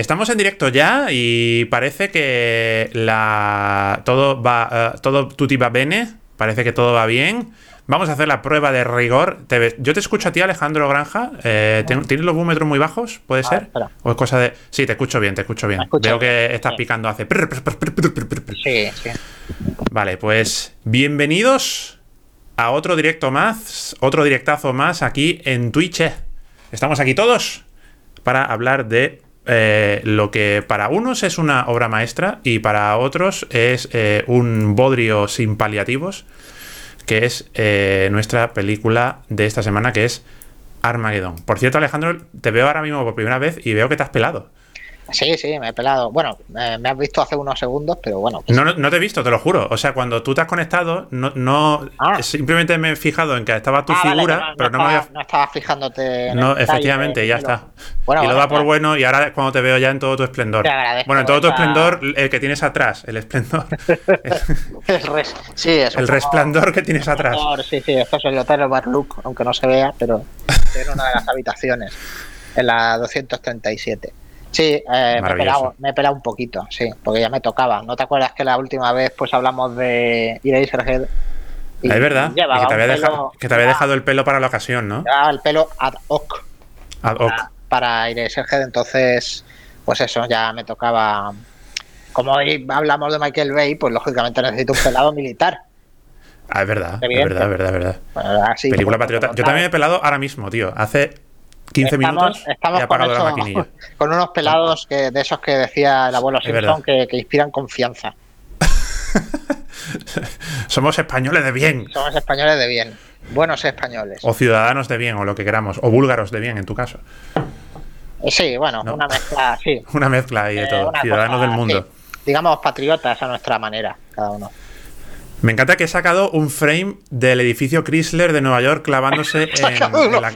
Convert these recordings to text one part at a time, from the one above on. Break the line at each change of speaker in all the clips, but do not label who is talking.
Estamos en directo ya y parece que la todo va eh, todo tutti va bene, parece que todo va bien. Vamos a hacer la prueba de rigor. yo te escucho a ti, Alejandro Granja. Eh, ¿Tienes los búmetros muy bajos? ¿Puede ser? ¿O es cosa de.? Sí, te escucho bien, te escucho bien. Veo que estás picando hace.
Sí, sí.
Vale, pues bienvenidos a otro directo más, otro directazo más aquí en Twitch. Estamos aquí todos para hablar de eh, lo que para unos es una obra maestra y para otros es eh, un bodrio sin paliativos, que es eh, nuestra película de esta semana, que es Armageddon. Por cierto, Alejandro, te veo ahora mismo por primera vez y veo que te has pelado.
Sí, sí, me he pelado. Bueno, me has visto hace unos segundos, pero bueno.
No, no, te he visto, te lo juro. O sea, cuando tú te has conectado, no, no ah. simplemente me he fijado en que estaba tu ah, figura, pero no, me había.
No estabas fijándote.
En no, efectivamente, ya está. y lo da por bueno, y ahora cuando te veo ya en todo tu esplendor. Bueno, en todo tu esplendor, el que tienes atrás, el esplendor.
el sí, es
El resplandor que tienes atrás.
Sí, sí, esto es el Hotel Barlook, aunque no se vea, pero en una de las habitaciones, en la 237. Sí, eh, me, he pelado, me, he pelado, un poquito, sí, porque ya me tocaba. ¿No te acuerdas que la última vez pues hablamos de Eraserhead?
Y es verdad, que te, había dejado, que te había dejado el pelo para la ocasión, ¿no?
el pelo ad hoc.
Ad hoc.
Para, para Eraserhead, entonces, pues eso, ya me tocaba. Como hoy hablamos de Michael Bay, pues lógicamente necesito un pelado militar.
Ah, es verdad, es verdad, es verdad, es verdad. Película patriota. Yo también he pelado ahora mismo, tío. Hace 15 minutos
estamos con, con, unos pelados que, de esos que decía el abuelo Simpson que, inspiran confianza.
Somos españoles de bien.
Somos españoles de bien. Buenos españoles.
O ciudadanos de bien, o lo que queramos. O búlgaros de bien, en tu caso.
Sí, bueno, una mezcla, sí.
Una mezcla ahí de eh, todo. ciudadanos del mundo.
Digamos patriotas a nuestra manera, cada uno.
Me encanta que he sacado un frame del edificio Chrysler de Nueva York clavándose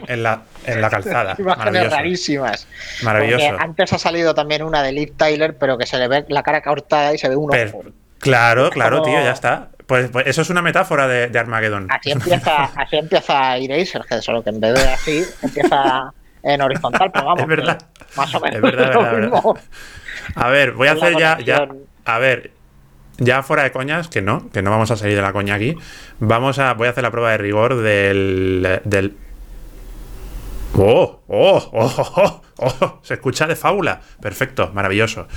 en, la, calzada.
Imágenes rarísimas.
Maravilloso.
antes ha salido también una de Liv Tyler, pero que se le ve la cara cortada y se ve un ojo.
claro, claro, tío, ya está. Pues, pues, eso es una metáfora de, de Armageddon.
Así empieza, así empieza Eraser, solo que en vez de así empieza en horizontal, pero vamos.
Es verdad.
Más o menos.
Es verdad, es verdad, A ver, voy a hacer ya, ya. A ver, ya fuera de coñas, que no, que no vamos a salir de la coña aquí. Vamos a. Voy a hacer la prueba de rigor del. del. ¡Oh! ¡Oh! ¡Oh! ¡Oh! oh, Se escucha de fábula. Perfecto, maravilloso.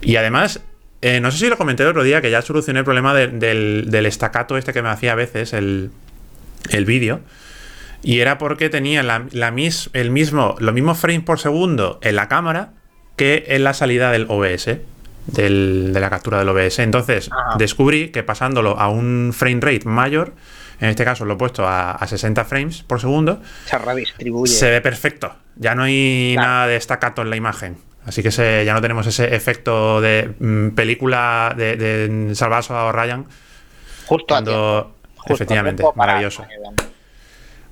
Y además, eh, no sé si lo comenté el otro día, que ya solucioné el problema del, del estacato este que me hacía a veces el, el vídeo. Y era porque tenía la, la mis, el mismo, los mismos frames por segundo en la cámara que en la salida del OBS del, de la captura del OBS. Entonces descubrí que pasándolo a un frame rate mayor, en este caso lo he puesto a, 60 frames por segundo,
se redistribuye.
Se ve perfecto. Ya no hay nada de staccato en la imagen. Así que ya no tenemos ese efecto de mm, película de, de Salvazo Ryan.
Justo
cuando, Efectivamente, maravilloso.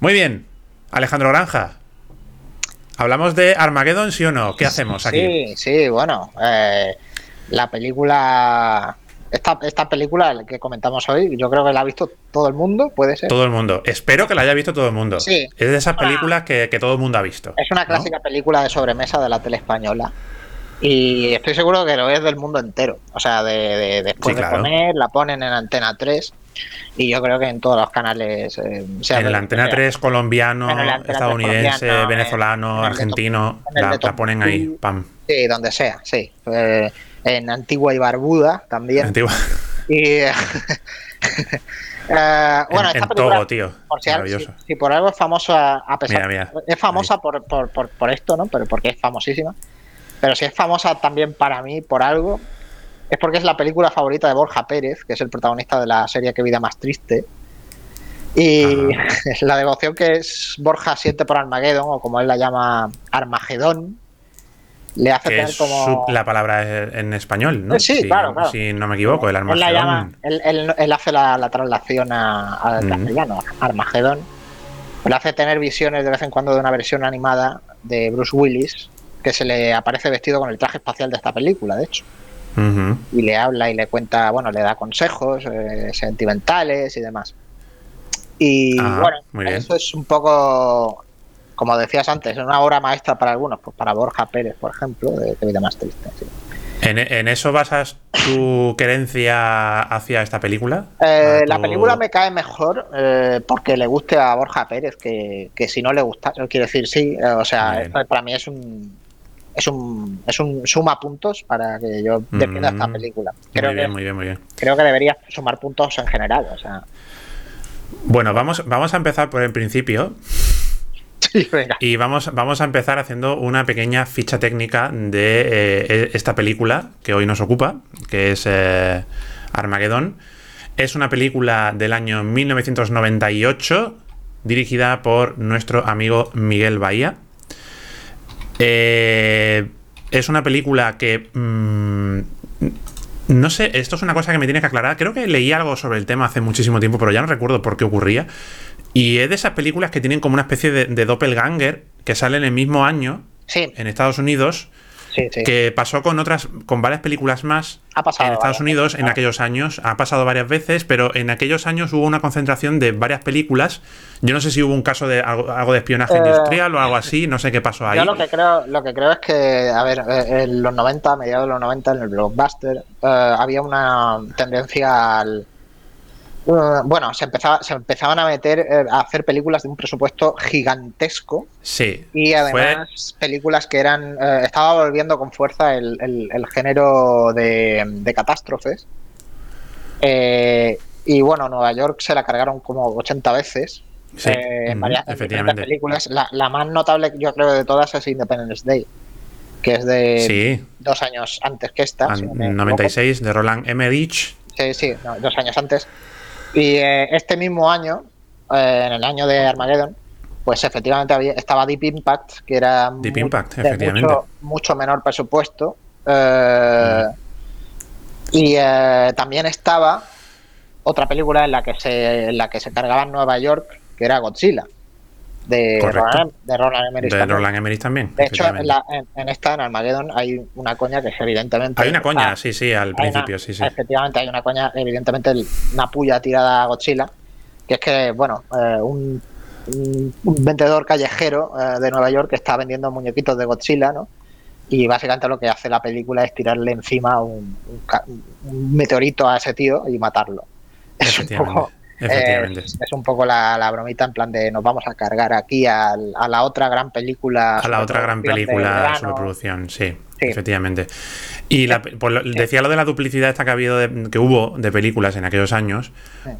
Muy bien, Alejandro Granja. ¿Hablamos de Armageddon, sí o no? ¿Qué hacemos aquí?
Sí, sí, bueno. Eh, la película esta, esta, película que comentamos hoy, yo creo que la ha visto todo el mundo, puede ser.
Todo el mundo. Espero que la haya visto todo el mundo.
Sí.
Es de esas películas que, todo el mundo ha visto.
Es una clásica película de sobremesa de la tele española. Y estoy seguro que lo es del mundo entero. O sea, de, después de comer, la ponen en Antena 3. Y yo creo que en todos los canales. Eh,
en el Antena 3 colombiano, estadounidense, venezolano, argentino, la, ponen ahí, pam.
Sí, donde sea, sí. Eh, en Antigua y Barbuda también. Antigua. Y.
Uh, bueno, en, esta película, tío.
Por si, por algo es famosa, a pesar es famosa por, por, por, esto, ¿no? Pero porque es famosísima. Pero si es famosa también para mí por algo, es porque es la película favorita de Borja Pérez, que es el protagonista de la serie Qué vida más triste. Y la devoción que es Borja siente por Armageddon, o como él la llama, Armagedón, le hace tener como.
la palabra en español, ¿no?
Sí, claro, claro.
Si no me equivoco, el
Armagedón. Él, él, hace la, la traslación al castellano, Armagedón. Le hace tener visiones de vez en cuando de una versión animada de Bruce Willis, que se le aparece vestido con el traje espacial de esta película, de hecho. Y le habla y le cuenta, bueno, le da consejos eh, sentimentales y demás. Y bueno, eso es un poco como decías antes, una obra maestra para algunos, pues para Borja Pérez, por ejemplo, de Qué vida más triste.
¿En, eso basas tu querencia hacia esta película?
Eh, la película me cae mejor eh, porque le guste a Borja Pérez que, si no le gusta. Quiero decir, sí, eh, o sea, para mí es un, es un, es un suma puntos para que yo defienda esta mm, película. Creo
muy bien, muy bien, muy bien.
Creo que debería sumar puntos en general, o sea.
Bueno, vamos, vamos a empezar por el principio. Y vamos, vamos a empezar haciendo una pequeña ficha técnica de eh, e, esta película que hoy nos ocupa, que es eh, Armageddon. Es una película del año 1998, dirigida por nuestro amigo Miguel Bahía. Eh, es una película que... Mm, no sé, esto es una cosa que me tiene que aclarar. Creo que leí algo sobre el tema hace muchísimo tiempo, pero ya no recuerdo por qué ocurría. Y es de esas películas que tienen como una especie de, doppelganger que sale en el mismo año en Estados Unidos. Que pasó con otras, con varias películas más en Estados Unidos en aquellos años. Ha pasado varias veces, pero en aquellos años hubo una concentración de varias películas. Yo no sé si hubo un caso de algo, de espionaje eh, industrial o algo así, no sé qué pasó ahí.
Yo lo que creo, lo que creo es que, a ver, eh, en los 90, a mediados de los 90, en el blockbuster, eh, había una tendencia al eh, bueno, se, empezaba, se empezaban a meter eh, a hacer películas de un presupuesto gigantesco.
Sí.
Y además películas que eran. Eh, estaba volviendo con fuerza el, género de, catástrofes. y bueno, Nueva York se la cargaron como 80 veces.
Sí, en varias
películas. La, más notable, yo creo, de todas es Independence Day que es de dos años antes que esta.
96, de Roland Emmerich.
Sí, sí, dos años antes. Y eh, este mismo año, eh, en el año de Armageddon, pues efectivamente había, estaba Deep Impact, que era
Deep Impact, efectivamente.
Mucho, menor presupuesto. Eh, y también estaba otra película en la que se, en la que se cargaba en Nueva York, que era Godzilla. De Roland, de Roland, Emmerich.
De Roland Emmerich también.
De hecho, en, esta, en Armageddon, hay una coña que es evidentemente.
Hay una coña, sí, sí, al principio, sí, sí.
Efectivamente, hay una coña, evidentemente, una puya tirada a Godzilla. Que es que, bueno, eh, un, vendedor callejero eh, de Nueva York que está vendiendo muñequitos de Godzilla, ¿no? Y básicamente lo que hace la película es tirarle encima un, un meteorito a ese tío y matarlo. Es un poco es, un poco la, bromita en plan de nos vamos a cargar aquí a, la otra gran película.
A la otra gran película sobre producción, sí, efectivamente. Y decía lo de la duplicidad esta que ha habido que hubo de películas en aquellos años,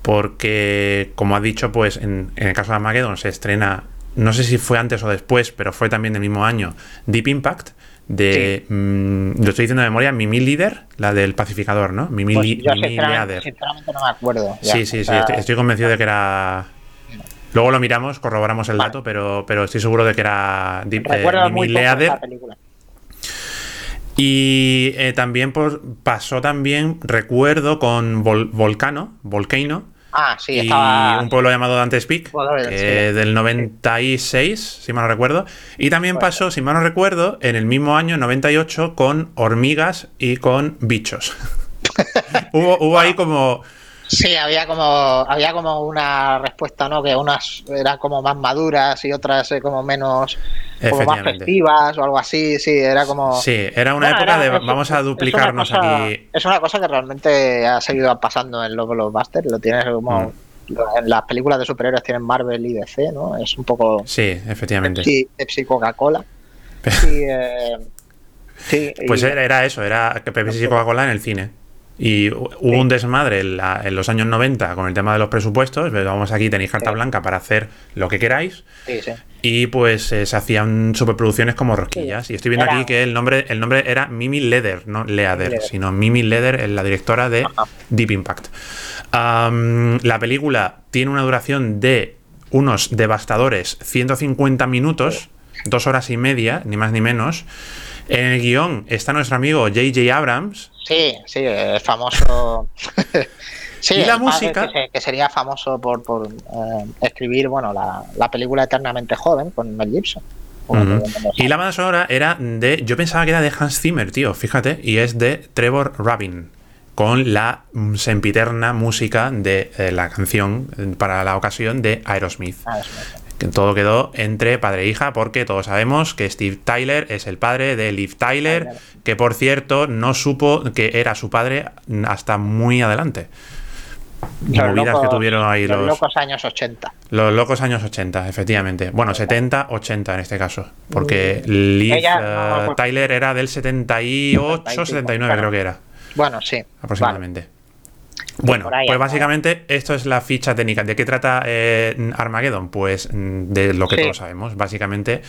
porque como ha dicho, pues en, en el caso de Armageddon se estrena, no sé si fue antes o después, pero fue también del mismo año, Deep Impact de. Mm, lo estoy diciendo de memoria, Mimi Líder, la del pacificador, ¿no? Mimi,
pues sinceramente, no me acuerdo.
sí, sí, sí, estoy, convencido de que era. Luego lo miramos, corroboramos el dato, pero, pero estoy seguro de que era
eh, Mimi Leader.
Y eh, también pues, pasó también, recuerdo, con Volcano, Volcano,
Ah, sí,
y un pueblo llamado Dante's Peak, del 96, si mal no recuerdo. Y también pasó, si mal no recuerdo, en el mismo año, 98, con hormigas y con bichos. hubo, hubo ahí como
Sí, había como había como una respuesta, ¿no? Que unas eran como más maduras y otras eh, como menos como más festivas o algo así, sí, era como
Sí, era una época de vamos a duplicarnos aquí.
Es una cosa que realmente ha seguido pasando en los blockbusters, lo tienes como mm. en las películas de superhéroes tienen Marvel y DC, ¿no? Es un poco
Sí, efectivamente.
Pepsi, Coca-Cola.
Eh, sí, pues era, eso, era Pepsi y Coca-Cola en el cine. Y hubo un desmadre en, los años 90 con el tema de los presupuestos. Vamos aquí, tenéis carta blanca para hacer lo que queráis. y pues eh, se hacían superproducciones como rosquillas. Y estoy viendo aquí que el nombre, el nombre era Mimi Leder, no Leader, sino Mimi Leder, la directora de Deep Impact. la película tiene una duración de unos devastadores 150 minutos, dos horas y media, ni más ni menos. En el guion está nuestro amigo J.J. Abrams.
Sí, sí, es famoso.
sí, y la música.
Que, sería famoso por, por eh, escribir bueno, la, película Eternamente Joven con Mel Gibson.
Y la banda sonora era de. Yo pensaba que era de Hans Zimmer, tío, fíjate, y es de Trevor Rabin, con la sempiterna música de eh, la canción para la ocasión de Aerosmith. Todo quedó entre padre e hija, porque todos sabemos que Steve Tyler es el padre de Liv Tyler, que por cierto no supo que era su padre hasta muy adelante.
Los movidas que tuvieron ahí los, locos años 80.
Los locos años 80, efectivamente. Bueno, 70, 80 en este caso. Porque. Liv eh, Tyler era del 78, 79 creo que era.
Bueno, sí.
Aproximadamente. Bueno, pues básicamente esto es la ficha técnica. ¿De qué trata eh, Armageddon? Pues mm, de lo que todos sabemos. Básicamente,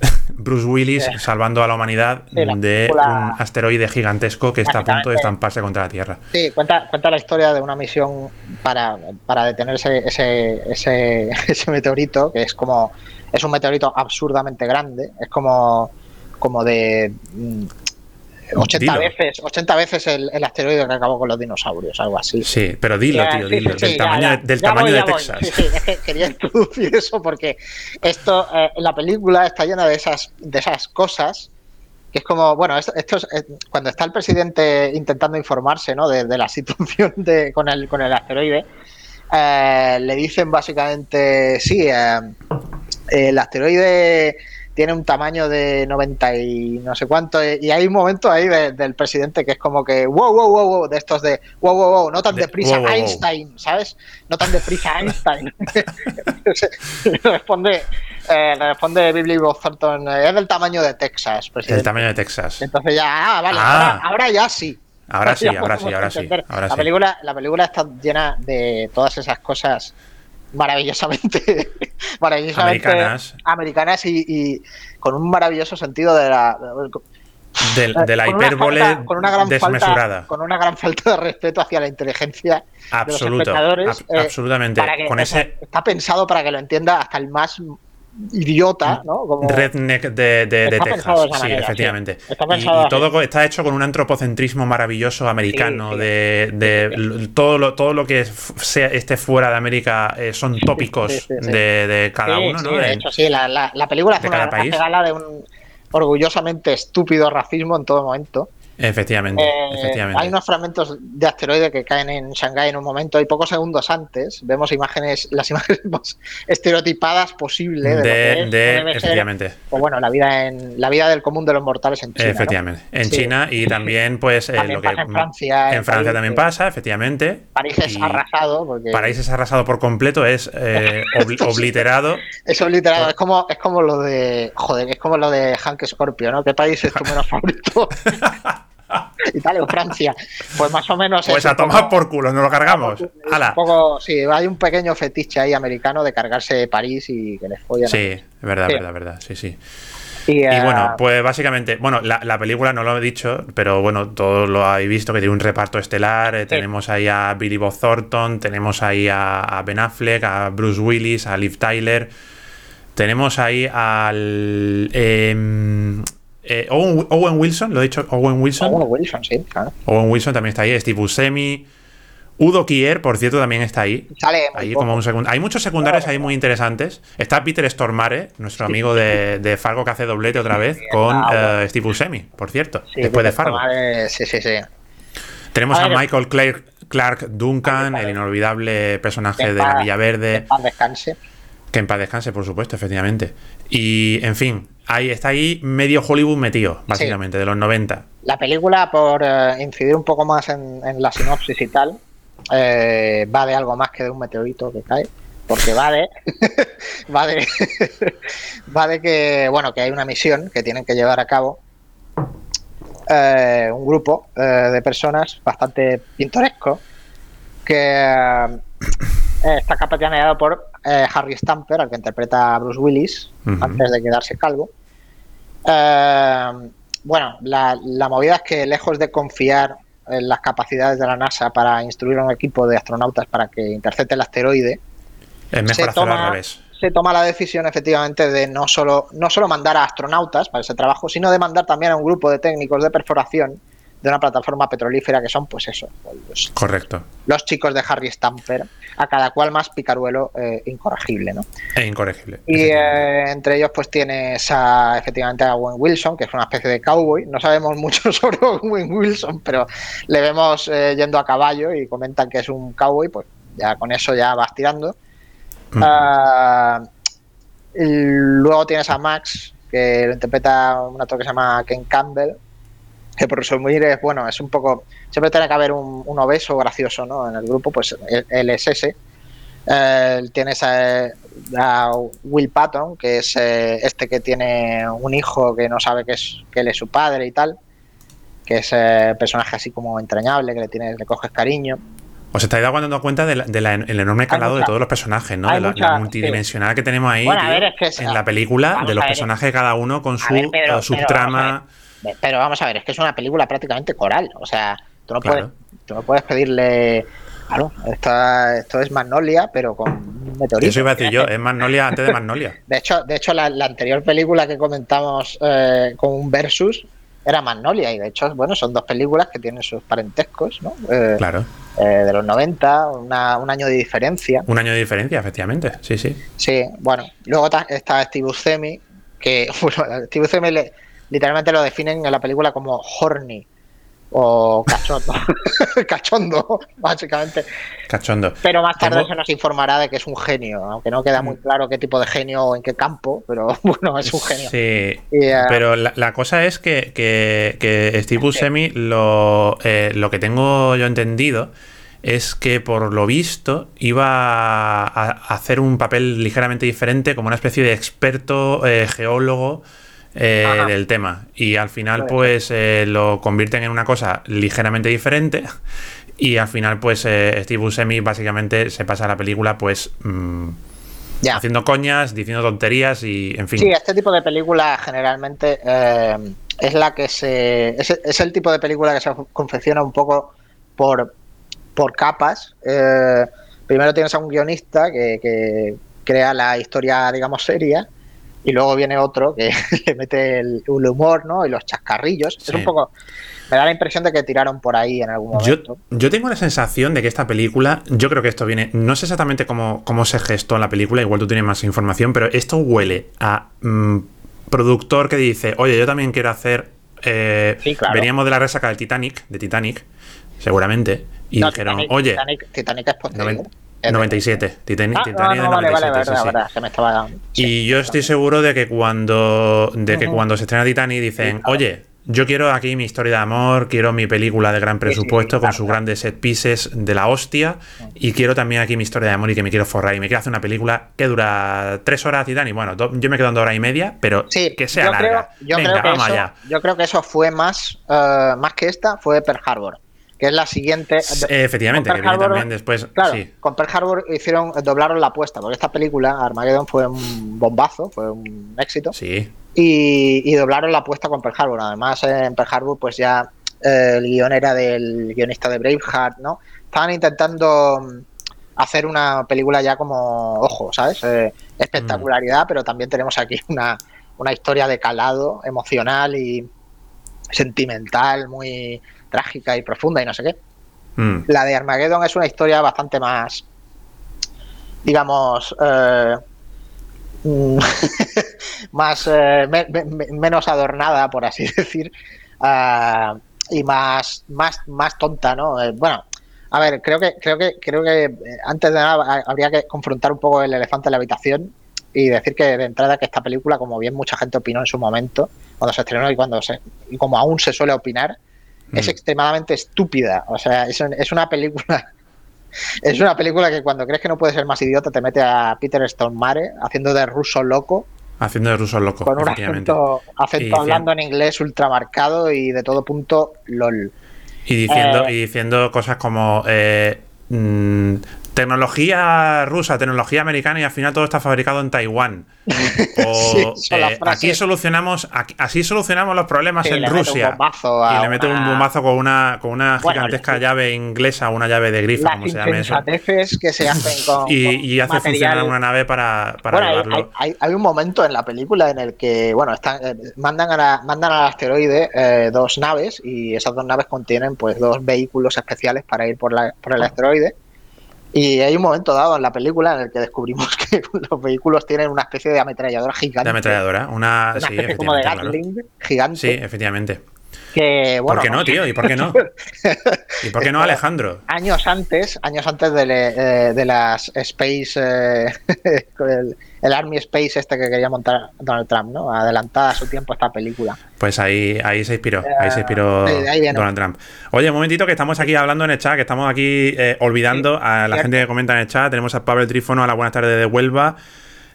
Bruce Willis salvando a la humanidad de un asteroide gigantesco que está a punto de estamparse contra la Tierra.
Sí, cuenta, cuenta la historia de una misión para, para detener ese, ese, ese, ese meteorito, que es como. Es un meteorito absurdamente grande. Es como como de mm, 80 veces, 80 veces el, asteroide que acabó con los dinosaurios, algo así.
Sí, pero dilo, tío, dilo. del tamaño, del tamaño de Texas.
Sí, sí, es que quería introducir eso porque esto, eh, la película está llena de esas, de esas cosas que es como, bueno, esto, es, eh, cuando está el presidente intentando informarse ¿no? de, la situación de, con, el, con el asteroide, eh, le dicen básicamente, sí, el asteroide tiene un tamaño de 90 y no sé cuánto. Y hay un momento ahí del presidente que es como que, wow, wow, wow, wow, de estos de, wow, wow, wow, no tan deprisa Einstein, ¿sabes? No tan deprisa Einstein. responde, eh, responde Billy Thornton, es del tamaño de Texas,
presidente. Del tamaño de Texas.
Entonces ya, ah, vale, ah. Ahora, ya sí.
Ahora sí, ahora sí, ahora sí,
la, Película, la película está llena de todas esas cosas maravillosamente, maravillosamente americanas, americanas y, con un maravilloso sentido de la
de, la hipérbole con una gran desmesurada.
Falta, con una gran falta de respeto hacia la inteligencia
Absoluto, de los espectadores. Eh, absolutamente. con ese...
Está pensado para que lo entienda hasta el más idiota, ¿no?
Como... Redneck de, de, Texas. sí, efectivamente. y, todo está hecho con un antropocentrismo maravilloso americano, de, todo, lo, todo lo que sea, esté fuera de América eh, son tópicos de, cada uno, ¿no?
de hecho, sí, la, la, película hace una gala de un orgullosamente estúpido racismo en todo momento.
Efectivamente, eh, efectivamente.
Hay unos fragmentos de asteroide que caen en Shanghái en un momento y pocos segundos antes vemos imágenes, las imágenes más estereotipadas posibles
de, efectivamente.
pues bueno, la vida en la vida del común de los mortales en China.
Efectivamente, en China y también pues eh, lo que
en Francia,
en, Francia también pasa, efectivamente.
París es arrasado porque
París es arrasado por completo, es eh, obliterado.
Es obliterado, es como es como lo de joder, es como lo de Hank Scorpio, ¿no? ¿Qué país es tu menos favorito? Italia o Francia. Pues más o menos.
Pues a tomar por culo, nos lo cargamos.
sí, hay un pequeño fetiche ahí americano de cargarse París y que les follan.
Sí, es verdad, verdad, verdad. Sí, sí. Y, bueno, eh, pues básicamente, bueno, la, película no lo he dicho, pero bueno, todos lo habéis visto, que tiene un reparto estelar. Eh, tenemos ahí a Billy Bob Thornton, tenemos ahí a, Ben Affleck, a Bruce Willis, a Liv Tyler. Tenemos ahí al. Em, eh, Owen, Wilson, lo he dicho, Owen Wilson.
Owen Wilson, sí, claro.
Owen Wilson también está ahí, Steve Buscemi. Udo Kier, por cierto, también está ahí.
Sale
ahí como un Hay muchos secundarios ahí muy interesantes. Está Peter Stormare, nuestro amigo de, Fargo que hace doblete otra vez, con eh, Steve Buscemi, por cierto, después de Fargo.
sí, sí, sí.
Tenemos a, Michael Clark, Duncan, el inolvidable personaje de la Villa Verde.
Que en paz descanse.
Que en paz descanse, por supuesto, efectivamente. Y, en fin, ahí está ahí medio Hollywood metido, básicamente, de los 90.
La película, por eh, incidir un poco más en, la sinopsis y tal, eh, va de algo más que de un meteorito que cae. Porque va de, va de, va de que, bueno, que hay una misión que tienen que llevar a cabo eh, un grupo de personas bastante pintoresco que está capitaneado por Harry Stamper, al que interpreta a Bruce Willis, antes de quedarse calvo. Eh, bueno, la, movida es que lejos de confiar en las capacidades de la NASA para instruir a un equipo de astronautas para que intercepte el asteroide,
se, toma,
se toma la decisión efectivamente de no solo, no solo mandar a astronautas para ese trabajo, sino de mandar también a un grupo de técnicos de perforación de una plataforma petrolífera que son, pues eso,
los, Correcto.
los chicos de Harry Stamper, a cada cual más picaruelo eh, incorregible, ¿no?
E incorregible.
Y eh, entre ellos, pues tienes a, efectivamente a Owen Wilson, que es una especie de cowboy. No sabemos mucho sobre Owen Wilson, pero le vemos eh, yendo a caballo y comentan que es un cowboy, pues ya con eso ya vas tirando. Ah, Luego tienes a Max, que lo interpreta un actor que se llama Ken Campbell, que por resumir es, bueno, es un poco, siempre tiene que haber un, obeso gracioso, ¿no? En el grupo, pues él, es ese. Eh, tienes a, Will Patton, que es eh, este que tiene un hijo que no sabe que, es, que él es su padre y tal, que es eh, personaje así como entrañable, que le, tienes, le coges cariño.
Os estáis dando cuenta del enorme calado de todos los personajes, ¿no? De la, multidimensional que tenemos ahí en la película, de los personajes cada uno con su subtrama.
Pero vamos a ver, es que es una película prácticamente coral. O sea, tú no, puedes, tú no puedes pedirle. Claro, esto, es Magnolia, pero con
meteoritos. Eso iba a decir yo, es Magnolia antes de Magnolia.
De hecho, de hecho la, anterior película que comentamos eh, con un Versus era Magnolia, y de hecho, bueno, son dos películas que tienen sus parentescos, ¿no?
Eh, claro.
Eh, de los 90, un año de diferencia.
Un año de diferencia, efectivamente, sí, sí.
Sí, bueno, luego está Steve Buscemi, que, bueno, Steve Buscemi le literalmente lo definen en la película como horny o cachondo, cachondo, básicamente.
Cachondo.
Pero más tarde se nos informará de que es un genio, aunque no queda muy mm. claro qué tipo de genio o en qué campo, pero bueno, es un genio.
Sí, eh, pero la, cosa es que, que, Steve Buscemi, lo, eh, lo que tengo yo entendido es que por lo visto iba a hacer un papel ligeramente diferente como una especie de experto eh, geólogo eh, del tema. Y al final, pues eh, lo convierten en una cosa ligeramente diferente. Y al final, pues eh, Steve Buscemi básicamente se pasa la película, pues. Mm, haciendo coñas, diciendo tonterías y en fin.
Sí, este tipo de película generalmente es la que se. Es, el tipo de película que se confecciona un poco por, por capas. primero tienes a un guionista que, que crea la historia, digamos, seria y luego viene otro que le mete el, humor, ¿no? Y los chascarrillos. Es un poco. Me da la impresión de que tiraron por ahí en algún
momento. Yo, tengo la sensación de que esta película, yo creo que esto viene, no sé exactamente cómo, cómo se gestó en la película, igual tú tienes más información, pero esto huele a mm, productor que dice, oye, yo también quiero hacer... Eh, veníamos de la resaca del Titanic, de Titanic, seguramente, y dijeron, oye...
Titanic, es posterior.
97, Titanic, ah, Titanic no, vale, vale,
me estaba
Y yo estoy seguro de que cuando de que cuando se estrena Titanic dicen, "Oye, yo quiero aquí mi historia de amor, quiero mi película de gran presupuesto con sus grandes set pieces de la hostia y quiero también aquí mi historia de amor y que me quiero forrar y me quiero hacer una película que dura tres horas Titanic. Bueno, yo me quedo en dos horas y media, pero que sea larga.
yo, creo que eso, yo creo que eso fue más, uh, más que esta, fue Pearl Harbor que es la siguiente.
efectivamente, que viene también después.
Claro, con Pearl Harbor hicieron, doblaron la apuesta, porque esta película, Armageddon, fue un bombazo, fue un éxito.
Sí.
Y, doblaron la apuesta con Pearl Harbor. Además, en Pearl Harbor, pues ya eh, el guion era del guionista de Braveheart, ¿no? Estaban intentando mm, hacer una película ya como, ojo, ¿sabes? Eh, espectacularidad, pero también tenemos aquí una, una historia de calado emocional y sentimental, muy trágica y profunda y no sé qué. Mm. La de Armageddon es una historia bastante más, digamos, eh, mm, más eh, menos adornada, por así decir, ah, y más, más, más tonta, ¿no? Eh, bueno, a ver, creo que, creo que, creo que antes de nada habría que confrontar un poco el elefante en la habitación y decir que de entrada que esta película, como bien mucha gente opinó en su momento, cuando se estrenó y cuando se, y como aún se suele opinar, es mm. extremadamente estúpida. O sea, es, es, una película. Es una película que cuando crees que no puede ser más idiota te mete a Peter Stormare haciendo de ruso loco.
Haciendo de ruso loco.
Con un acento, hablando en inglés ultramarcado y de todo punto LOL.
Y diciendo, eh, y diciendo cosas como eh, mm, tecnología rusa, tecnología americana y al final todo está fabricado en Taiwán. O eh, aquí solucionamos, así solucionamos los problemas en Rusia. y le mete un bombazo con una, con una gigantesca llave inglesa, una llave de grifa, como se llama eso.
que se hacen con,
y, hace funcionar una nave para, para llevarlo.
Hay, hay, un momento en la película en el que, bueno, están, eh, mandan, a mandan al asteroide eh, dos naves y esas dos naves contienen pues dos vehículos especiales para ir por, la, por el asteroide. Y hay un momento dado en la película en el que descubrimos que los vehículos tienen una especie de ametralladora gigante.
De ametralladora, una,
especie como de Gatling gigante.
Sí, efectivamente.
Que,
¿Por qué no, tío? ¿Y por qué no? ¿Y por qué no, Alejandro?
Años antes, años antes de, eh, de las Space, eh, el, Army Space este que quería montar Donald Trump, ¿no? Adelantada a su tiempo esta película.
Pues ahí, ahí se inspiró, ahí se inspiró Donald Trump. Oye, un momentito que estamos aquí hablando en el chat, que estamos aquí eh, olvidando a la gente que comenta en el chat. Tenemos a Pablo Trífono, a la buenas tardes de Huelva.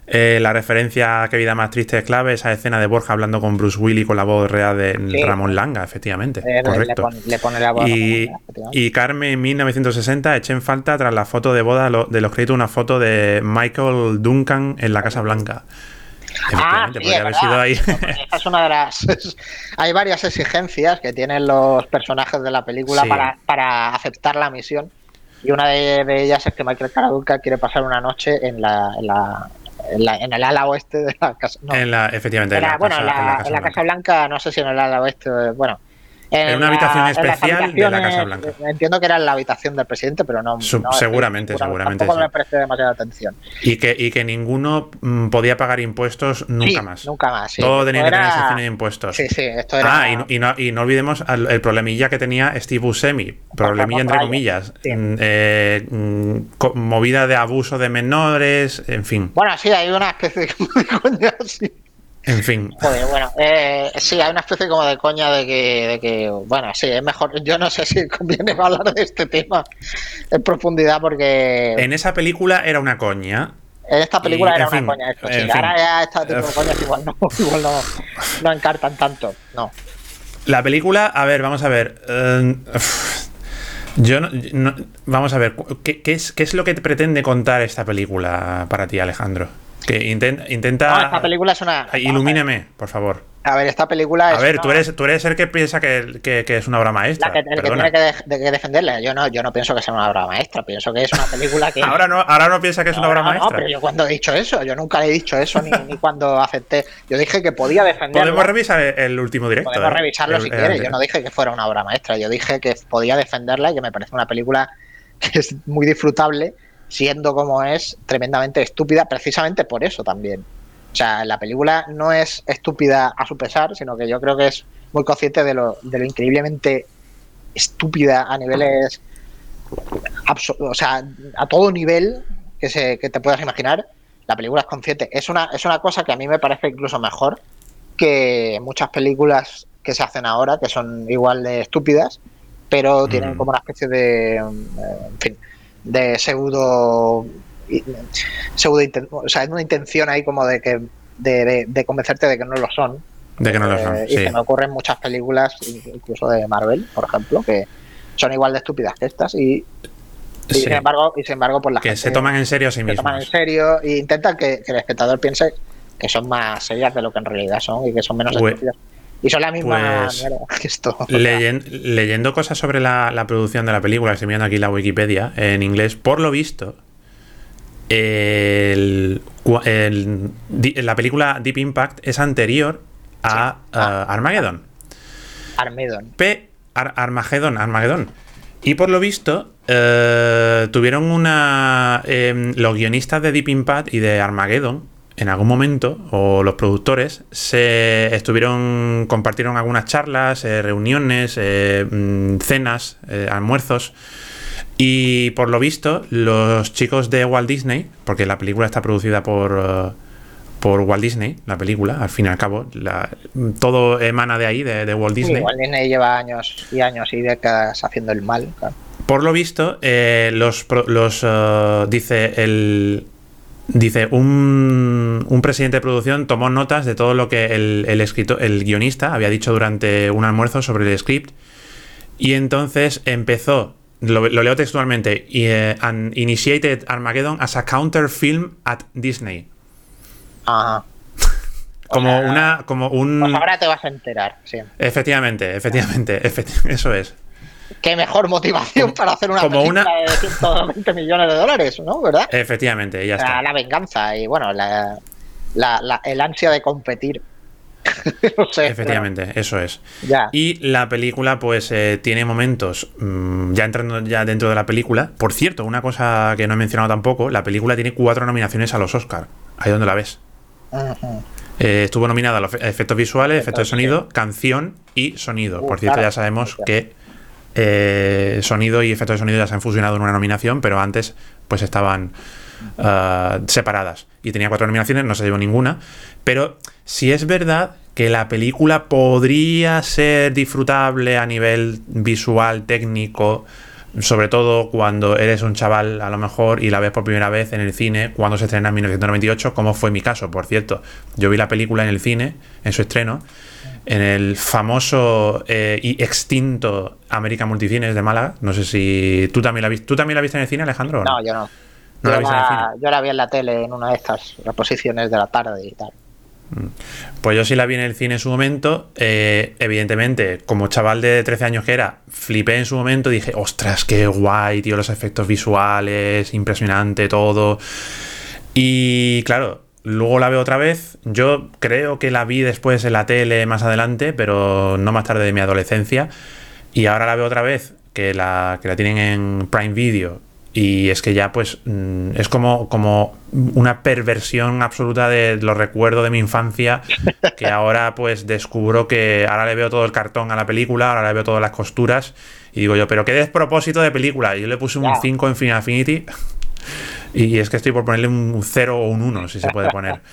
Eh, la referencia a Qué vida más triste es clave, esa escena de Borja hablando con Bruce Willis con la voz real de Ramón Langa, efectivamente. Eh, correcto. Le pone, la voz y, y Carmen 1960 eché en falta tras la foto de boda de los créditos una foto de Michael Duncan en la Casa Blanca.
Ah, podría haber sido ahí. es una de las. hay varias exigencias que tienen los personajes de la película para, para aceptar la misión. Y una de, ellas es que Michael Duncan quiere pasar una noche en la, en la en, el ala oeste de la casa.
En la, efectivamente. En la,
bueno, en la, Casa Blanca, no sé si en el ala oeste, bueno,
en, una habitación especial de la Casa Blanca.
Entiendo que era la habitación del presidente, pero no.
seguramente, seguramente.
Tampoco me presté demasiada atención.
Y que, y que ninguno mm, podía pagar impuestos nunca más.
Nunca más. Sí.
Todo tenía que tener de impuestos.
Sí, sí, esto era.
Ah, y no, y no, y no olvidemos el, problemilla que tenía Steve Buscemi. Problemilla entre comillas. Mm, eh, mm, movida de abuso de menores, en fin.
Bueno, sí, hay una especie de.
En fin.
Joder, bueno, eh, sí, hay una especie como de coña de que, de que, bueno, sí, es mejor. Yo no sé si conviene hablar de este tema en profundidad porque.
En esa película era una coña.
En esta película era una coña esto, sí. Ahora ya este tipo de coñas igual no, igual no, no encartan tanto, no.
La película, a ver, vamos a ver. Eh, yo no, vamos a ver, ¿qué, qué, es, ¿qué es lo que pretende contar esta película para ti, Alejandro? Que intenta. intenta
esta película es una.
Ilumíneme, por favor.
A ver, esta película
es. A ver, tú, eres, tú eres el que piensa que, que, es una obra maestra.
el que tiene que, defenderla. Yo no, yo no pienso que sea una obra maestra. Pienso que es una película que.
ahora, no, ahora no piensa que es una obra maestra. No,
pero yo cuando he dicho eso, yo nunca le he dicho eso ni, ni cuando acepté. Yo dije que podía defenderla.
Podemos revisar el último directo.
Podemos ¿eh? revisarlo si quieres. Yo no dije que fuera una obra maestra. Yo dije que podía defenderla y que me parece una película que es muy disfrutable siendo como es tremendamente estúpida, precisamente por eso también. O sea, la película no es estúpida a su pesar, sino que yo creo que es muy consciente de lo, de lo increíblemente estúpida a niveles, o sea, a todo nivel que, se, que te puedas imaginar. La película es consciente. Es una, es una cosa que a mí me parece incluso mejor que muchas películas que se hacen ahora, que son igual de estúpidas, pero tienen mm. como una especie de, en fin, de pseudo pseudo o sea, hay una intención ahí como de que de, convencerte de que no lo son.
De que no lo son
eh, y se me ocurren muchas películas incluso de Marvel por ejemplo que son igual de estúpidas que estas y sin embargo y sin embargo por la
que se toman en serio a sí mismos se toman
en serio e intentan que, el espectador piense que son más serias de lo que en realidad son y que son menos pues, estúpidas y son la misma pues, que esto.
leyendo cosas sobre la, producción de la película, estoy mirando aquí la Wikipedia en inglés, por lo visto, el, la película Deep Impact es anterior a, Armageddon.
Armageddon.
P. Armageddon, Armageddon. Y por lo visto, eh, tuvieron una. Em, los guionistas de Deep Impact y de Armageddon en algún momento, o los productores, se estuvieron, compartieron algunas charlas, eh, reuniones, eh, mm, cenas, eh, almuerzos. Y por lo visto, los chicos de Walt Disney, porque la película está producida por, por Walt Disney, la película, al fin y al cabo, todo emana de ahí, de, Walt Disney.
Walt Disney lleva años y años y décadas haciendo el mal.
Por lo visto, los, los dice el, Dice, un, un, presidente de producción tomó notas de todo lo que el, el, escritor, el guionista había dicho durante un almuerzo sobre el script y entonces empezó, lo, leo textualmente, y, eh, initiated Armageddon as a counter film at Disney.
Ajá.
como una, como un...
Pues ahora te vas a enterar, sí.
Efectivamente, efectivamente, eso es
qué mejor motivación para hacer una como película una... de 120 millones de dólares, ¿no? ¿Verdad?
Efectivamente, ya está.
La, venganza y, bueno, la, el ansia de competir.
no sé, Efectivamente, eso es.
Ya.
Y la película, pues, eh, tiene momentos, mm, ya entrando ya dentro de la película. Por cierto, una cosa que no he mencionado tampoco, la película tiene cuatro nominaciones a los Oscar. Ahí donde la ves. Eh, estuvo nominada a los efectos visuales, efectos de sonido, canción y sonido. Uh, Por cierto, ya sabemos que eh, sonido y efectos de sonido ya se han fusionado en una nominación, pero antes pues estaban uh, separadas. Y tenía cuatro nominaciones, no se llevó ninguna. Pero si es verdad que la película podría ser disfrutable a nivel visual, técnico, sobre todo cuando eres un chaval a lo mejor y la ves por primera vez en el cine cuando se estrena en 1998, como fue mi caso, por cierto. Yo vi la película en el cine, en su estreno, en el famoso eh, y extinto América Multicines de Málaga. No sé si tú también la viste. ¿Tú también la viste en el cine, Alejandro?
No, yo no. yo, la, yo la vi en la tele en una de estas reposiciones de la tarde y tal.
Mm. Pues yo sí la vi en el cine en su momento. Eh, evidentemente, como chaval de 13 años que era, flipé en su momento. Dije, ostras, qué guay, tío, los efectos visuales, impresionante todo. Y claro, luego la veo otra vez. Yo creo que la vi después en la tele más adelante, pero no más tarde de mi adolescencia. Y ahora la veo otra vez, que la, que la tienen en Prime Video y es que ya, pues, mm, es como, como una perversión absoluta de los recuerdos de mi infancia, que ahora, pues, descubro que ahora le veo todo el cartón a la película, ahora le veo todas las costuras, y digo yo, pero qué despropósito de película. Y yo le puse un 5 en Final Affinity, y es que estoy por ponerle un 0 o un 1, si se puede poner.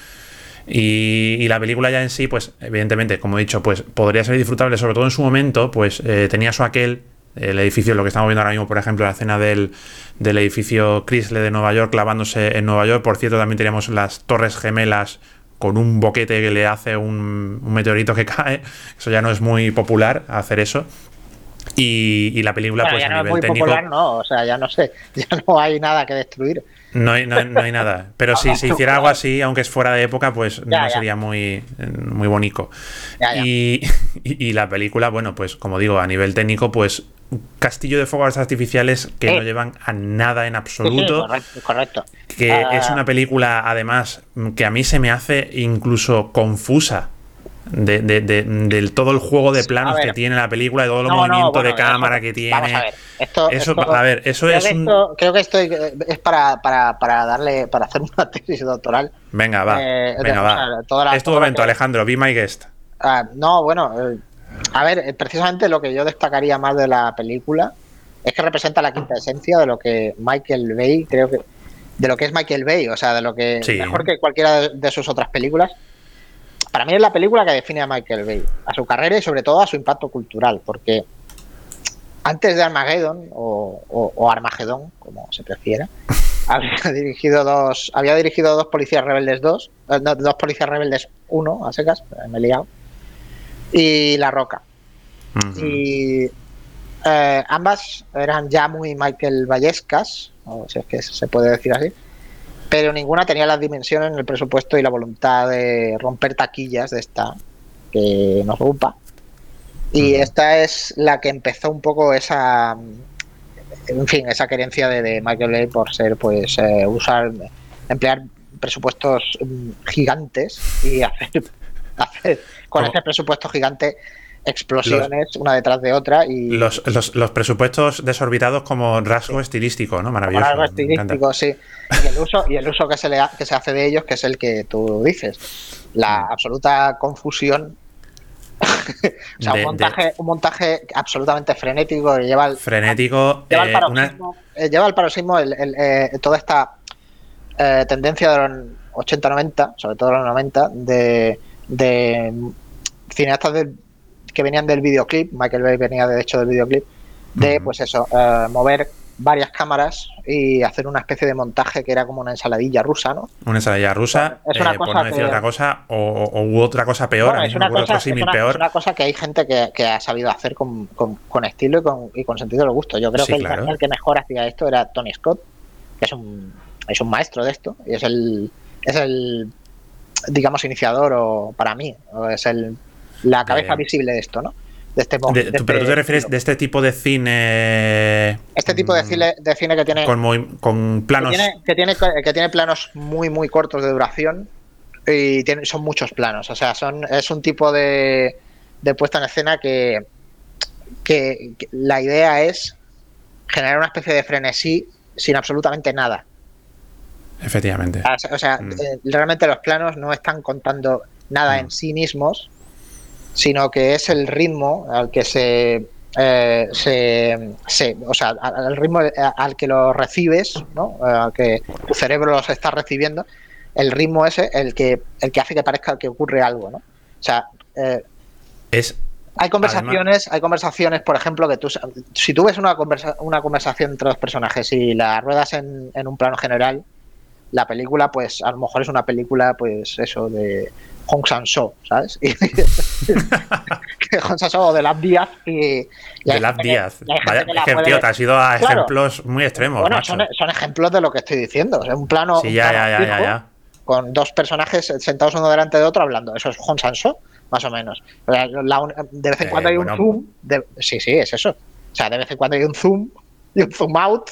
Y, la película ya en sí, pues, evidentemente, como he dicho, pues podría ser disfrutable, sobre todo en su momento, pues eh, tenía su aquel el edificio, lo que estamos viendo ahora mismo, por ejemplo, la escena del, edificio Chrysler de Nueva York clavándose en Nueva York. Por cierto, también teníamos las Torres Gemelas con un boquete que le hace un, meteorito que cae. Eso ya no es muy popular hacer eso. Y, la película, pues a nivel muy técnico. Popular,
no, o sea, ya no sé, ya no hay nada que destruir.
No hay, no, hay nada. Pero si se hiciera algo así, aunque es fuera de época, pues no sería muy, muy bonito. Y, y, la película, bueno, pues como digo, a nivel técnico, pues castillo de fuegos artificiales que no llevan a nada en absoluto.
correcto,
Que ah. es una película, además, que a mí se me hace incluso confusa. De, de, todo el juego de planos que tiene la película, de todo el movimiento de cámara que tiene.
Vamos a ver, esto, eso, a ver, eso creo es. Que creo que esto es para, para, para, darle, para hacer una tesis doctoral.
Venga, va. Eh, venga, va. es tu momento, Alejandro, be my guest.
Ah, no, bueno, eh, a ver, eh, precisamente lo que yo destacaría más de la película es que representa la quinta esencia de lo que Michael Bay, creo que. De lo que es Michael Bay, o sea, de lo que. Mejor que cualquiera de sus otras películas. Para mí es la película que define a Michael Bay, a su carrera y sobre todo a su impacto cultural, porque antes de Armageddon o, o, Armagedón, como se prefiera, había dirigido dos, había dirigido dos policías rebeldes 2, eh, dos policías rebeldes 1, a secas, me he liado, y La Roca. Y eh, ambas eran ya muy Michael Vallescas, o si es que se puede decir así, pero ninguna tenía las dimensiones, el presupuesto y la voluntad de romper taquillas de esta que nos ocupa. Y esta es la que empezó un poco esa, en fin, esa querencia de, Michael Bay por ser, pues, eh, usar, emplear presupuestos mm, gigantes y hacer, hacer con ese presupuesto gigante explosiones una detrás de otra y
los, los, presupuestos desorbitados como rasgo estilístico, ¿no? Maravilloso.
rasgo estilístico, sí. Y el uso, y el uso que se le que se hace de ellos, que es el que tú dices. La mm. absoluta confusión. o sea, un, montaje, un montaje absolutamente frenético que lleva al,
frenético
lleva, al paroxismo, eh, lleva al paroxismo el, eh, toda esta eh, tendencia de los 80-90, sobre todo los 90, de, de cineastas del que venían del videoclip, Michael Bay venía de hecho del videoclip, de pues eso, eh, mover varias cámaras y hacer una especie de montaje que era como una ensaladilla rusa, ¿no?
Una ensaladilla rusa, es una eh, cosa por no decir otra cosa, o, otra cosa peor,
es, una cosa, es, una, cosa que hay gente que, ha sabido hacer con, estilo y con, y con, sentido del gusto. Yo creo que el, que mejor hacía esto era Tony Scott, que es un, es un maestro de esto, y es el, es el digamos, iniciador o para mí, o es el la cabeza visible de esto, ¿no?
De este, pero este tú te refieres de este tipo de cine.
Este tipo de cine, de cine que tiene.
Con, con planos.
Que tiene, que tiene, planos muy, muy cortos de duración. Y tiene, son muchos planos. O sea, son, es un tipo de, de puesta en escena que, que, la idea es generar una especie de frenesí sin absolutamente nada.
Efectivamente.
O sea, mm. eh, realmente los planos no están contando nada en mm. sí mismos, sino que es el ritmo al que se, eh, se, o sea, al ritmo al que lo recibes, ¿no? Al que tu cerebro los está recibiendo, el ritmo ese el que el que hace que parezca que ocurre algo, ¿no? O sea, eh,
es
hay conversaciones, hay conversaciones, por ejemplo, que tú, si tú ves una, una conversación entre dos personajes y la ruedas en, en un plano general, la película, pues a lo mejor es una película, pues eso, de Hong San-so, ¿sabes? de Hong San-so o de Lab Díaz. Y,
de Lab Díaz. Vaya, tío, te has ido a ejemplos muy extremos.
Bueno, son, son, ejemplos de lo que estoy diciendo. O sea, un plano.
Sí, ya, ya, ya, ya,
Con dos personajes sentados uno delante de otro hablando. Eso es Hong San-so, más o menos. de vez en cuando hay un eh, zoom. sí, sí, es eso. O sea, de vez en cuando hay un zoom y un zoom out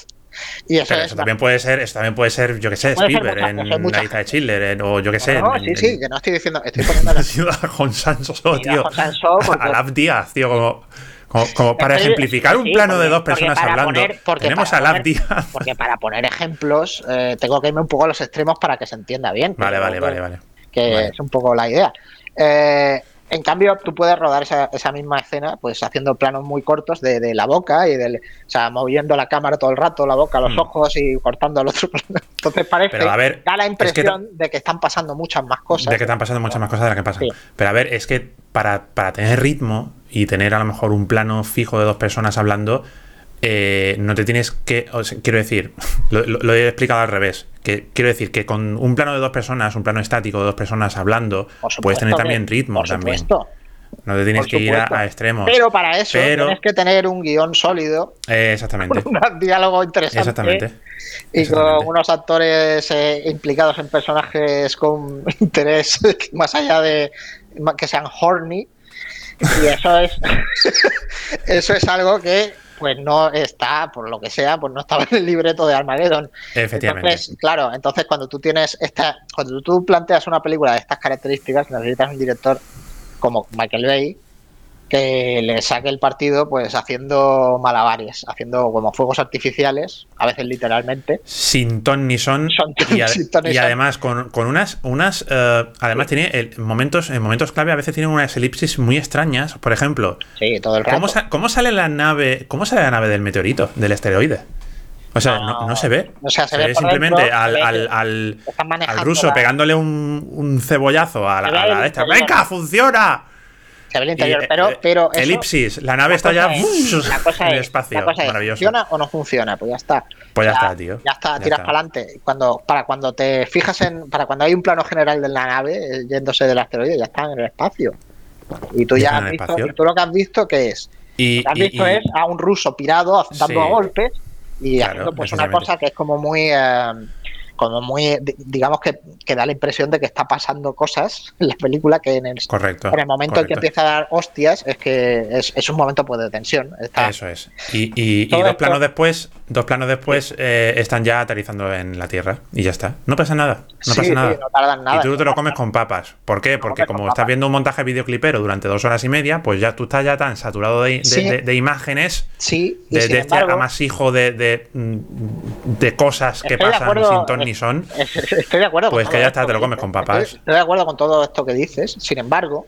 y eso,
Pero eso también puede ser, eso también puede ser, yo que sé, Spielberg en La lista de Schiller, o yo que sé.
No, sí, sí, que no estoy diciendo, estoy poniendo la
ciudad con Sanso, tío. A la Díaz, tío, como. Como, para ejemplificar un plano de dos personas hablando, tenemos a Lab Díaz.
Porque para poner ejemplos, eh, tengo que irme un poco a los extremos para que se entienda bien.
Vale, vale, vale, vale.
Que es un poco la idea. Eh, en cambio, tú puedes rodar esa, esa, misma escena, pues haciendo planos muy cortos de, de, la boca y del, o sea, moviendo la cámara todo el rato, la boca, los mm. ojos y cortando el otro. Entonces parece, Pero a ver, da la impresión de que están pasando muchas más cosas.
De que están pasando muchas más cosas de las que pasan. Pero a ver, es que para, para tener ritmo y tener a lo mejor un plano fijo de dos personas hablando, eh, no te tienes que. quiero decir, lo, he explicado al revés. Que, quiero decir que con un plano de dos personas, un plano estático de dos personas hablando, puedes tener también ritmo también. No te tienes que ir a, extremos.
Pero para eso tienes que tener un guion sólido.
exactamente.
Un diálogo interesante.
Exactamente.
Y con unos actores eh, implicados en personajes con interés más allá de que sean horny. Y eso es. eso es algo que pues no está, por lo que sea, pues no estaba en el libreto de Armageddon.
Efectivamente.
Entonces, claro, entonces cuando tú tienes esta, cuando tú planteas una película de estas características, necesitas un director como Michael Bay que le saque el partido pues haciendo malabares, haciendo como fuegos artificiales, a veces literalmente.
Sin ton ni son. y, además con, unas, unas eh, además tiene momentos, en momentos clave a veces tiene unas elipsis muy extrañas. Por ejemplo,
sí, todo el rato.
¿cómo, sale la nave? ¿Cómo sale la nave del meteorito, del esteroide? O sea, no, se ve.
O sea, se, ve,
simplemente al, al, al, ruso pegándole un, cebollazo a la, a esta. ¡Venga, funciona!
Se ve el interior, pero, eh, pero
elipsis, la nave está ya en el espacio, maravilloso.
¿Funciona o no funciona? Pues ya está.
Pues ya, está, tío.
Ya está, tiras para adelante. Cuando, para cuando te fijas en, para cuando hay un plano general de la nave eh, yéndose del asteroide, ya está en el espacio. Y tú ya, has visto, tú lo que has visto que es, y, lo que has visto es a un ruso pirado dando golpes y haciendo pues una cosa que es como muy eh, como muy, digamos que, que, da la impresión de que está pasando cosas en la película que en el,
correcto,
en el momento en que empieza a dar hostias es que es, un momento pues, de tensión.
Eso es. Y, y, dos planos después, dos planos después eh, están ya aterrizando en la Tierra y ya está. No pasa nada. No pasa nada.
nada.
Y tú te lo comes con papas. ¿Por qué? Porque como estás viendo un montaje videoclipero durante dos horas y media, pues ya tú estás ya tan saturado de, de, imágenes,
sí,
de, este amasijo de, de, cosas que pasan sin ton ni son.
Estoy de acuerdo.
Pues que ya está, te lo comes con papas.
Estoy, de acuerdo con todo esto que dices. Sin embargo,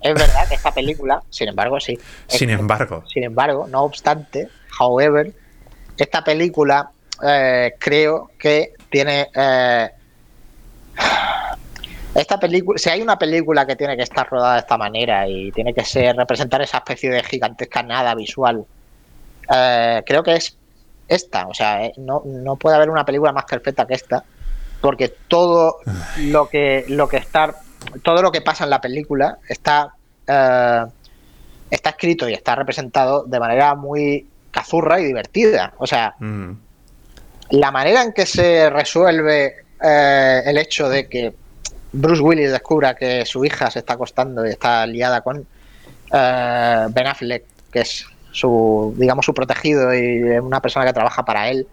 es verdad que esta película, sin embargo, sí.
Sin embargo.
Sin embargo, no obstante, however, esta película eh, creo que tiene. Eh, esta película, si hay una película que tiene que estar rodada de esta manera y tiene que ser representar esa especie de gigantesca nada visual, eh, creo que es esta. O sea, eh, no, no puede haber una película más perfecta que esta, porque todo lo que, lo que está, todo lo que pasa en la película está, eh, está escrito y está representado de manera muy cazurra y divertida. O sea, mm. la manera en que se resuelve eh, el hecho de que Bruce Willis descubra que su hija se está acostando y está liada con Ben Affleck, que es su, digamos, su protegido y una persona que trabaja para él.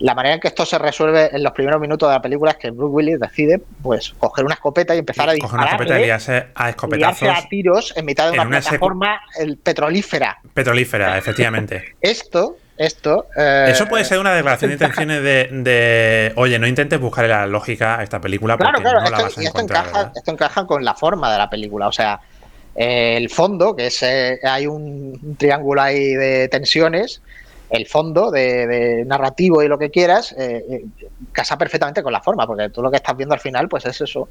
La manera en que esto se resuelve en los primeros minutos de la película es que Bruce Willis decide, pues, coger una escopeta y empezar a disparar.
Coger una escopeta y a escopetazos.
a tiros en mitad de una, plataforma el petrolífera.
Petrolífera, efectivamente.
Esto esto.
Eh, Eso puede ser una declaración de intenciones de, oye, no intentes buscarle la lógica a esta película porque no la vas a encontrar.
Encaja, esto encaja con la forma de la película. O sea, el fondo, que es eh, hay un, triángulo ahí de tensiones, el fondo de, narrativo y lo que quieras, eh, casa perfectamente con la forma, porque tú lo que estás viendo al final, pues es eso,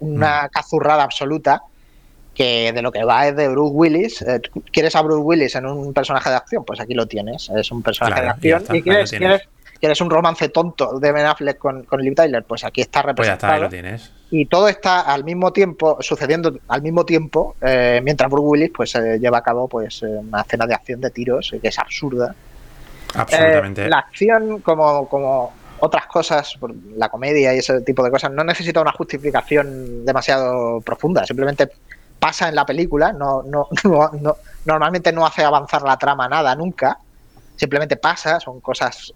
una mm. cazurrada absoluta que de lo que va es de Bruce Willis. Eh, ¿Quieres a Bruce Willis en un personaje de acción? Pues aquí lo tienes. Es un personaje de acción. ¿Y quieres, un romance tonto de Ben Affleck con, con Liv Tyler? Pues aquí está representado. Pues ya está, lo tienes. Y todo está al mismo tiempo, sucediendo al mismo tiempo, eh, mientras Bruce Willis pues eh, lleva a cabo pues una escena de acción de tiros que es absurda. Absolutamente. la acción, como, como otras cosas, la comedia y ese tipo de cosas, no necesita una justificación demasiado profunda. Simplemente pasa en la película, no, no, no, normalmente no hace avanzar la trama nada nunca, simplemente pasa, son cosas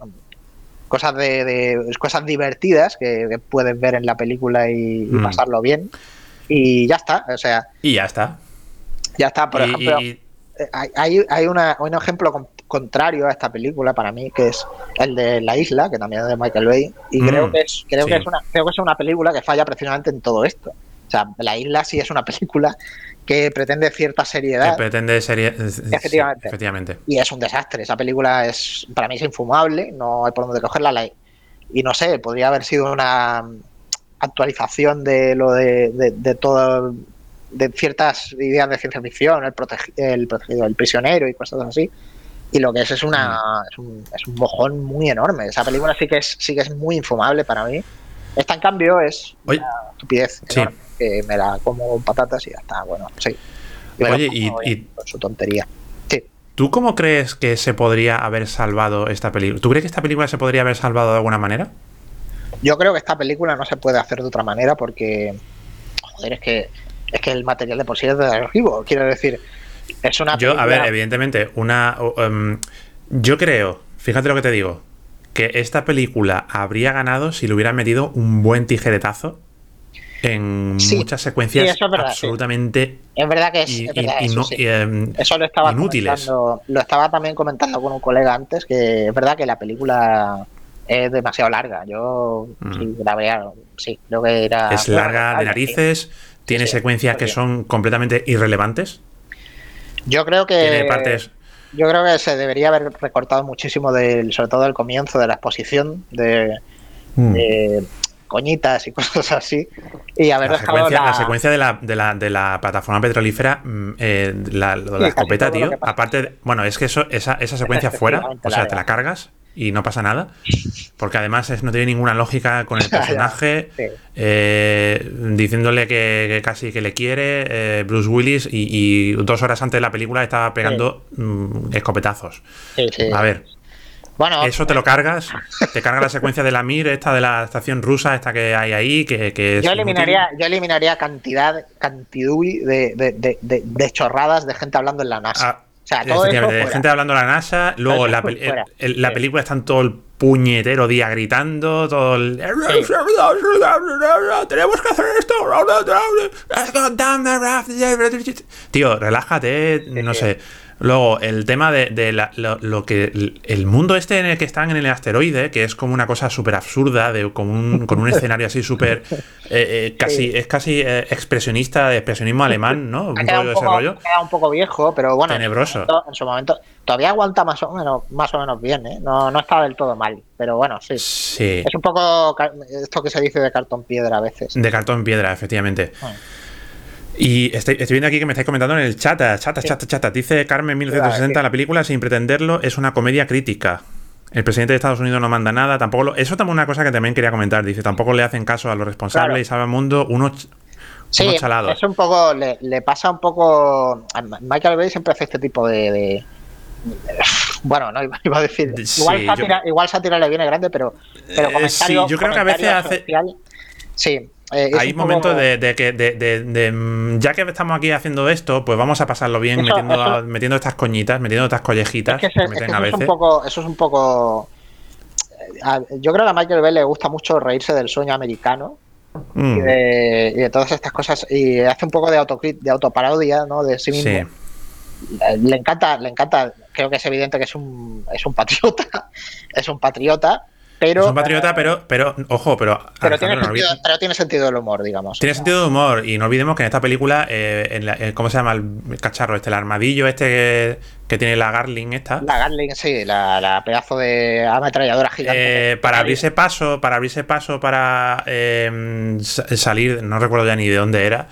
cosas de, cosas divertidas que, puedes ver en la película y, mm. pasarlo bien y ya está, o sea,
y ya está.
Ya está, por ejemplo, eh, hay, hay una, un ejemplo contrario a esta película para mí que es el de La Isla, que también es de Michael Bay y creo mm, que es creo que es una creo que es una película que falla precisamente en todo esto sea, La Isla sí es una película que pretende cierta seriedad.
Que pretende seriedad.
Efectivamente. efectivamente. Y es un desastre. Esa película es para mí es infumable, no hay por dónde cogerla. Y no sé, podría haber sido una actualización de lo de, de, todo de ciertas ideas de ciencia ficción, el, el protegido, el prisionero y cosas así. Y lo que es es una mm. es un, es un mojón muy enorme. Esa película sí que es sí que es muy infumable para mí. Esta en cambio es una estupidez. Sí me la como con patatas y ya está, bueno, sí.
Oye, y,
su tontería.
¿Tú cómo crees que se podría haber salvado esta película? ¿Tú crees que esta película se podría haber salvado de alguna manera?
Yo creo que esta película no se puede hacer de otra manera porque, joder, es que es que el material de por sí es de archivo. Quiero decir, es una.
Yo, a ver, evidentemente, una. Um, yo creo, fíjate lo que te digo, que esta película habría ganado si le hubieran metido un buen tijeretazo en muchas secuencias absolutamente
es verdad que es, eso, lo estaba inútiles. lo estaba también comentando con un colega antes que es verdad que la película es demasiado larga. Yo mm. sí, la veía sí creo que era
es larga de narices tiene secuencias que son completamente irrelevantes.
Yo creo que tiene partes yo creo que se debería haber recortado muchísimo del sobre todo el comienzo de la exposición de mm coñitas y cosas así. Y haber
la secuencia, la... secuencia de la, de la, de la plataforma petrolífera, mm, eh, la, la escopeta, tío. Aparte, bueno, es que eso, esa, esa secuencia fuera, o sea, te la cargas y no pasa nada. Porque además es, no tiene ninguna lógica con el personaje, eh, diciéndole que, casi que le quiere eh, Bruce Willis y, dos horas antes de la película estaba pegando mm, escopetazos. A ver. Bueno, eso te lo cargas, te carga la secuencia de la Mir, esta de la estación rusa, esta que hay ahí, que, que
yo eliminaría, yo eliminaría cantidad, cantidad de, de, de, de, chorradas de gente hablando en la NASA. Ah, o sea, todo eso
de gente hablando en la NASA, luego la, la película está en todo el puñetero día gritando, todo el... Tenemos que hacer esto. Tío, relájate, no sé. Luego, el tema de, lo, que. El mundo este en el que están en el asteroide, que es como una cosa súper absurda, de, con, un, con un escenario así súper. Eh, eh, casi, Es casi eh, expresionista, de expresionismo alemán, ¿no?
Un, poco de ese rollo. Queda un poco viejo, pero bueno.
Tenebroso.
En su momento. Todavía aguanta más o menos, más o menos bien, ¿eh? No, no está del todo mal, pero bueno, sí.
Sí.
Es un poco esto que se dice de cartón piedra a veces.
De cartón piedra, efectivamente. Ah. Y estoy, viendo aquí que me estáis comentando en el chat, chat, chat, chat. Dice Carmen 1960, la película, sin pretenderlo, es una comedia crítica. El presidente de Estados Unidos no manda nada, tampoco Eso también es una cosa que también quería comentar. Dice, tampoco le hacen caso a los responsables y sabe al mundo unos,
sí, chalados. Es un poco, le, pasa un poco... Michael Bay siempre hace este tipo de... bueno, no iba, a decir... igual, sátira, igual sátira le viene grande, pero... pero
eh, sí, yo creo que a veces hace...
sí,
eh, Hay momentos de, que, de, mm, ya que estamos aquí haciendo esto, pues vamos a pasarlo bien metiendo, metiendo estas coñitas, metiendo estas collejitas que, eso,
Es un poco, eso es un poco. Eh, yo creo que a Michael Bell le gusta mucho reírse del sueño americano y, mm. de, todas estas cosas y hace un poco de, auto, de autoparodia ¿no? de sí mismo. le encanta, le encanta, creo que es evidente que es un, es un patriota, es un patriota, pero,
es un patriota, pero, pero, ojo, pero.
Pero tiene, sentido, pero tiene, sentido, del humor, digamos.
Tiene sentido del humor. Y no olvidemos que en esta película, eh, en la, ¿cómo se llama el cacharro este? El armadillo este que, tiene la Garling esta.
La Garling, sí, la, pedazo de ametralladora gigante.
Eh, para abrirse paso, para abrirse paso para eh, salir, no recuerdo ya ni de dónde era.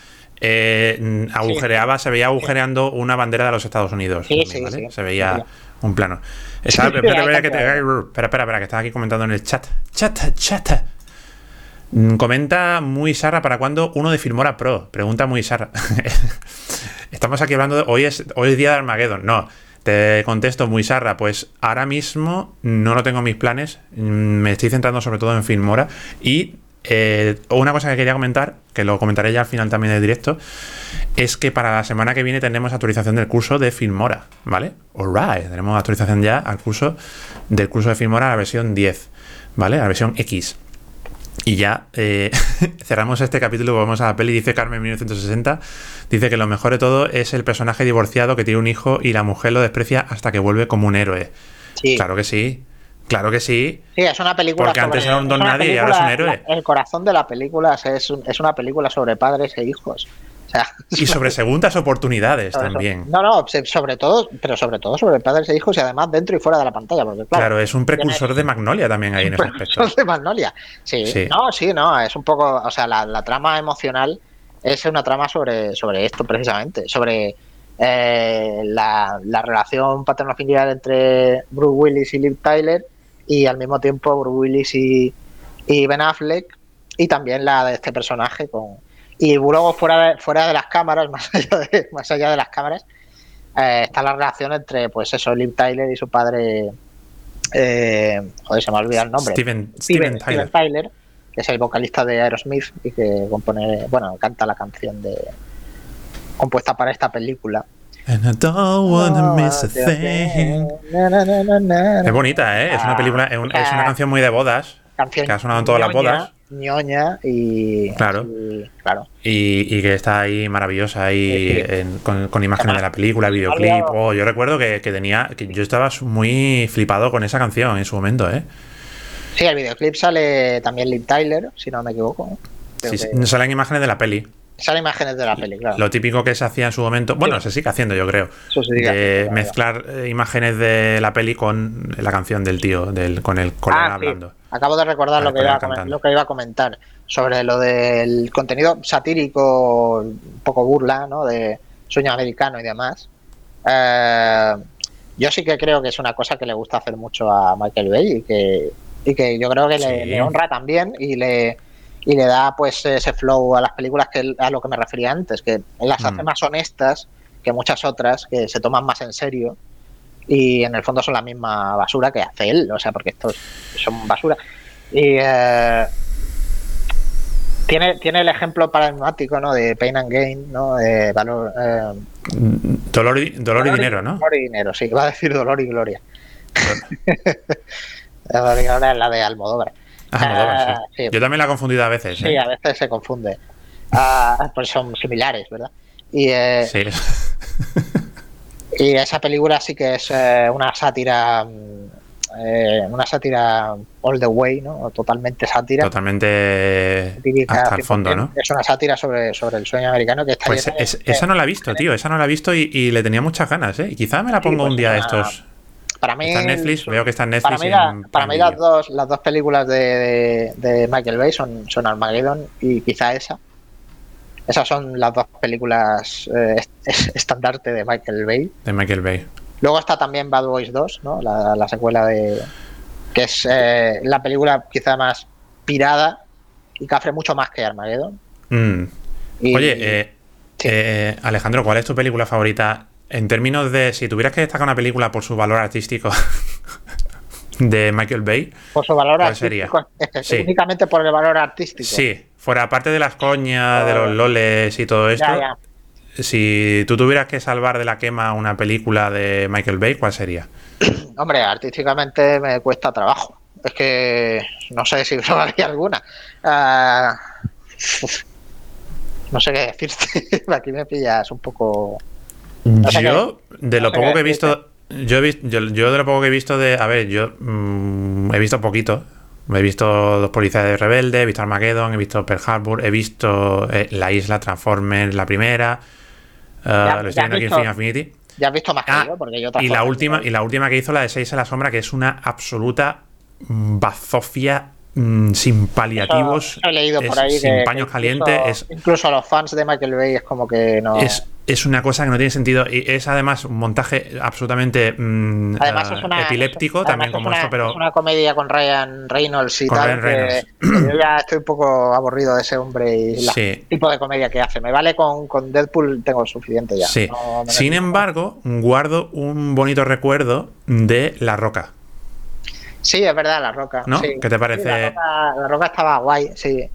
agujereaba, se veía agujereando una bandera de los Estados Unidos. Sí, sí, Se veía un plano. Espera, espera, espera, que estaba aquí comentando en el chat. Chat, chat. Mm, comenta muy Sara para cuándo uno de Filmora Pro. Pregunta muy Sara. Estamos aquí hablando de hoy es hoy es día de Armageddon. No, te contesto muy Sarra, pues ahora mismo no lo tengo en mis planes. Mm, me estoy centrando sobre todo en Filmora y eh, una cosa que quería comentar, que lo comentaré ya al final también del directo, es que para la semana que viene tenemos actualización del curso de Filmora, ¿vale? Alright, tenemos actualización ya al curso del curso de Filmora, la versión 10, ¿vale? La versión X. Y ya eh, cerramos este capítulo, vamos a la peli, dice Carmen 1960, dice que lo mejor de todo es el personaje divorciado que tiene un hijo y la mujer lo desprecia hasta que vuelve como un héroe. Claro que sí. Claro que sí.
Sí, es una película.
Porque antes era un don nadie y ahora es un héroe.
El corazón de la película es, es una película sobre padres e hijos.
y sobre segundas oportunidades también.
No, no, sobre todo, pero sobre todo sobre padres e hijos y además dentro y fuera de la pantalla.
claro, es un precursor de Magnolia también ahí en ese aspecto.
de Magnolia. Sí, no, sí, no, es un poco, o sea, la, trama emocional es una trama sobre, sobre esto precisamente, sobre eh, la, la, relación paterno-filial entre Bruce Willis y Liv Tyler y al mismo tiempo Bruce Willis y, Ben Affleck y también la de este personaje con y luego fuera de, fuera de las cámaras más allá de, más allá de las cámaras eh, está la relación entre pues eso Liv Tyler y su padre eh, joder se me ha olvidado el nombre
Steven, Steven,
Tyler. que es el vocalista de Aerosmith y que compone bueno canta la canción de compuesta para esta película
And I don't wanna miss a thing. Es bonita, ¿eh? Es una película, es, una canción muy de bodas. que ha sonado en todas las bodas.
ñoña y.
Claro. Y, claro. Y, que está ahí maravillosa ahí con, imágenes de la película, videoclip. Oh, yo recuerdo que, tenía. que yo estaba muy flipado con esa canción en su momento, ¿eh?
Sí, el videoclip sale también Liv Tyler, si no me equivoco.
Sí, salen imágenes de la peli.
Salen imágenes de la peli, claro.
Lo típico que se hacía en su momento, bueno, se sigue haciendo, yo creo. de mezclar eh, imágenes de la peli con la canción del tío, del, con el colega ah, hablando.
Acabo de recordar lo que, iba a, lo que iba a comentar sobre lo del contenido satírico, un poco burla, ¿no? De sueño americano y demás. Eh, yo sí que creo que es una cosa que le gusta hacer mucho a Michael Bay y que, y que yo creo que le honra también y le y le da pues ese flow a las películas que a lo que me refería antes, que las hace mm. más honestas que muchas otras, que se toman más en serio y en el fondo son la misma basura que hace él, o sea, porque estos son basura. Y eh, tiene, tiene el ejemplo paradigmático, ¿no? De Pain and Gain, ¿no? De valor... Eh,
dolor, y, dolor, y dinero, ¿no?
Dolor y dinero, sí, va a decir dolor y gloria. dolor y gloria es Almodóvar.
Ah, Yo también la he confundido a veces.
Sí, ¿eh? a veces se confunde. Ah, pues son similares, ¿verdad? Y, eh, sí. y esa película sí que es eh, una sátira. una sátira all the way, ¿no? Totalmente sátira.
Totalmente hasta el fondo, ¿no?
Es una sátira sobre, sobre el sueño americano que está
Pues esa no la he visto, tío. Esa no la he visto y, le tenía muchas ganas, ¿eh? Y quizá me la pongo pues un día de estos.
Para mí,
está en Netflix, veo que está en Netflix.
Para mí, las, dos, las dos películas de, de, Michael Bay son, son Armageddon y quizá esa. Esas son las dos películas eh, estandarte de Michael Bay.
De Michael Bay.
Luego está también Bad Boys 2, ¿no? la, secuela de. que es eh, la película quizá más pirada y que hace mucho más que Armageddon.
Mm. Oye, eh, eh, Alejandro, ¿cuál es tu película favorita en términos de si tuvieras que destacar una película por su valor artístico de Michael Bay,
por su valor artístico, sería? únicamente por el valor artístico.
Sí, fuera aparte de las coñas, de los loles y todo esto. Si tú tuvieras que salvar de la quema una película de Michael Bay, ¿cuál sería?
Hombre, artísticamente me cuesta trabajo. Es que no sé si salvaría alguna. Ah, no sé qué decirte. Aquí me pillas un poco
yo, de lo poco que he visto, yo, he visto yo, de lo poco que he visto de. A ver, yo mm, he visto poquito. He visto Dos Policías de Rebelde, he visto Armageddon, he visto Pearl Harbor, he visto eh, La Isla Transformers, la primera. Uh, lo estoy viendo aquí en Film Affinity.
Ya has visto más que ah, yo, porque yo
y la última Y la última que hizo, la de Seis a la Sombra, que es una absoluta bazofia Mm, sin paliativos,
he leído por ahí
sin paños calientes.
Incluso a los fans de Michael Bay es como que no.
Es, es una cosa que no tiene sentido y es además un montaje absolutamente mm,
además es una,
epiléptico también como esto, pero
es una comedia con Ryan Reynolds y tal. yo ya estoy un poco aburrido de ese hombre y el tipo de comedia que hace. Me vale con, con Deadpool, tengo suficiente ya.
Sí. Sin embargo, guardo un bonito recuerdo de La Roca.
Sí, es verdad, La Roca.
¿No?
¿Qué
te parece?
la, roca, estaba guay, sí.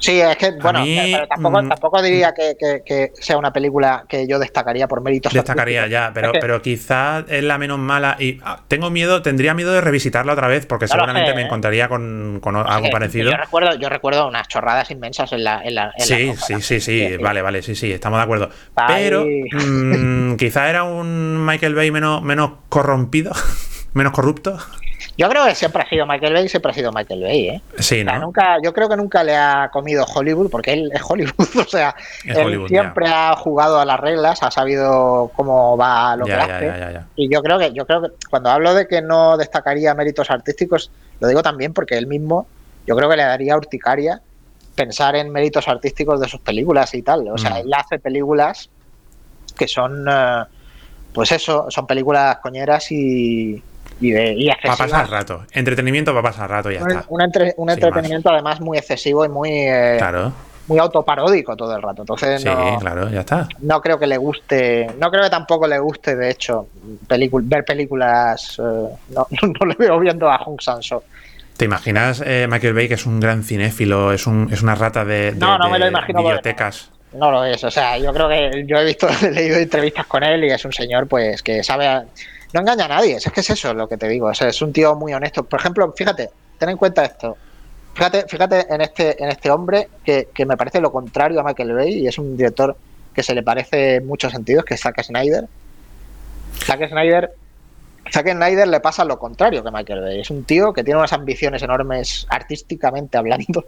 Sí, es que, bueno, pero tampoco, mm, tampoco diría que, sea una película que yo destacaría por méritos.
Destacaría ya, pero, pero quizás es la menos mala. Y ah, tengo miedo, tendría miedo de revisitarla otra vez, porque seguramente me ¿eh? encontraría con, algo parecido.
Yo recuerdo, yo recuerdo unas chorradas inmensas en la. En la,
sí, sí, sí, sí, vale, vale, sí, sí, estamos de acuerdo. Pero mm, quizá era un Michael Bay menos, menos corrompido, menos corrupto.
Yo creo que siempre ha sido Michael Bay, siempre ha sido Michael Bay, ¿eh?
Sí, ¿no?
nunca, yo creo que nunca le ha comido Hollywood, porque él es Hollywood, o sea, él siempre ha jugado a las reglas, ha sabido cómo va lo que hace. y yo creo que, yo creo que cuando hablo de que no destacaría méritos artísticos, lo digo también porque él mismo, yo creo que le daría urticaria pensar en méritos artísticos de sus películas y tal. O sea, mm. él hace películas que son, eh, pues eso, son películas coñeras y, y, de,
Va a pasar rato. Entretenimiento va a pasar rato y ya está.
Un, entretenimiento además muy excesivo y muy. Eh,
claro.
Muy autoparódico todo el rato. Entonces,
sí, claro, ya está.
No creo que le guste. No creo que tampoco le guste, de hecho, ver películas. Eh, no, no, le veo viendo a Hong Sang-soo.
¿Te imaginas eh, Michael Bay, que es un gran cinéfilo, es, un, es una rata de,
no, no me lo imagino
bibliotecas?
No lo es, o sea, yo creo que yo he visto, he leído entrevistas con él y es un señor pues que sabe, no engaña a nadie, es que es eso lo que te digo, es un tío muy honesto. Por ejemplo, fíjate, ten en cuenta esto. Fíjate, fíjate en este, en este hombre que, me parece lo contrario a Michael Bay y es un director que se le parece en muchos sentidos, que es Zack Snyder. Zack Snyder, Zack Snyder le pasa lo contrario que Michael Bay. Es un tío que tiene unas ambiciones enormes artísticamente hablando.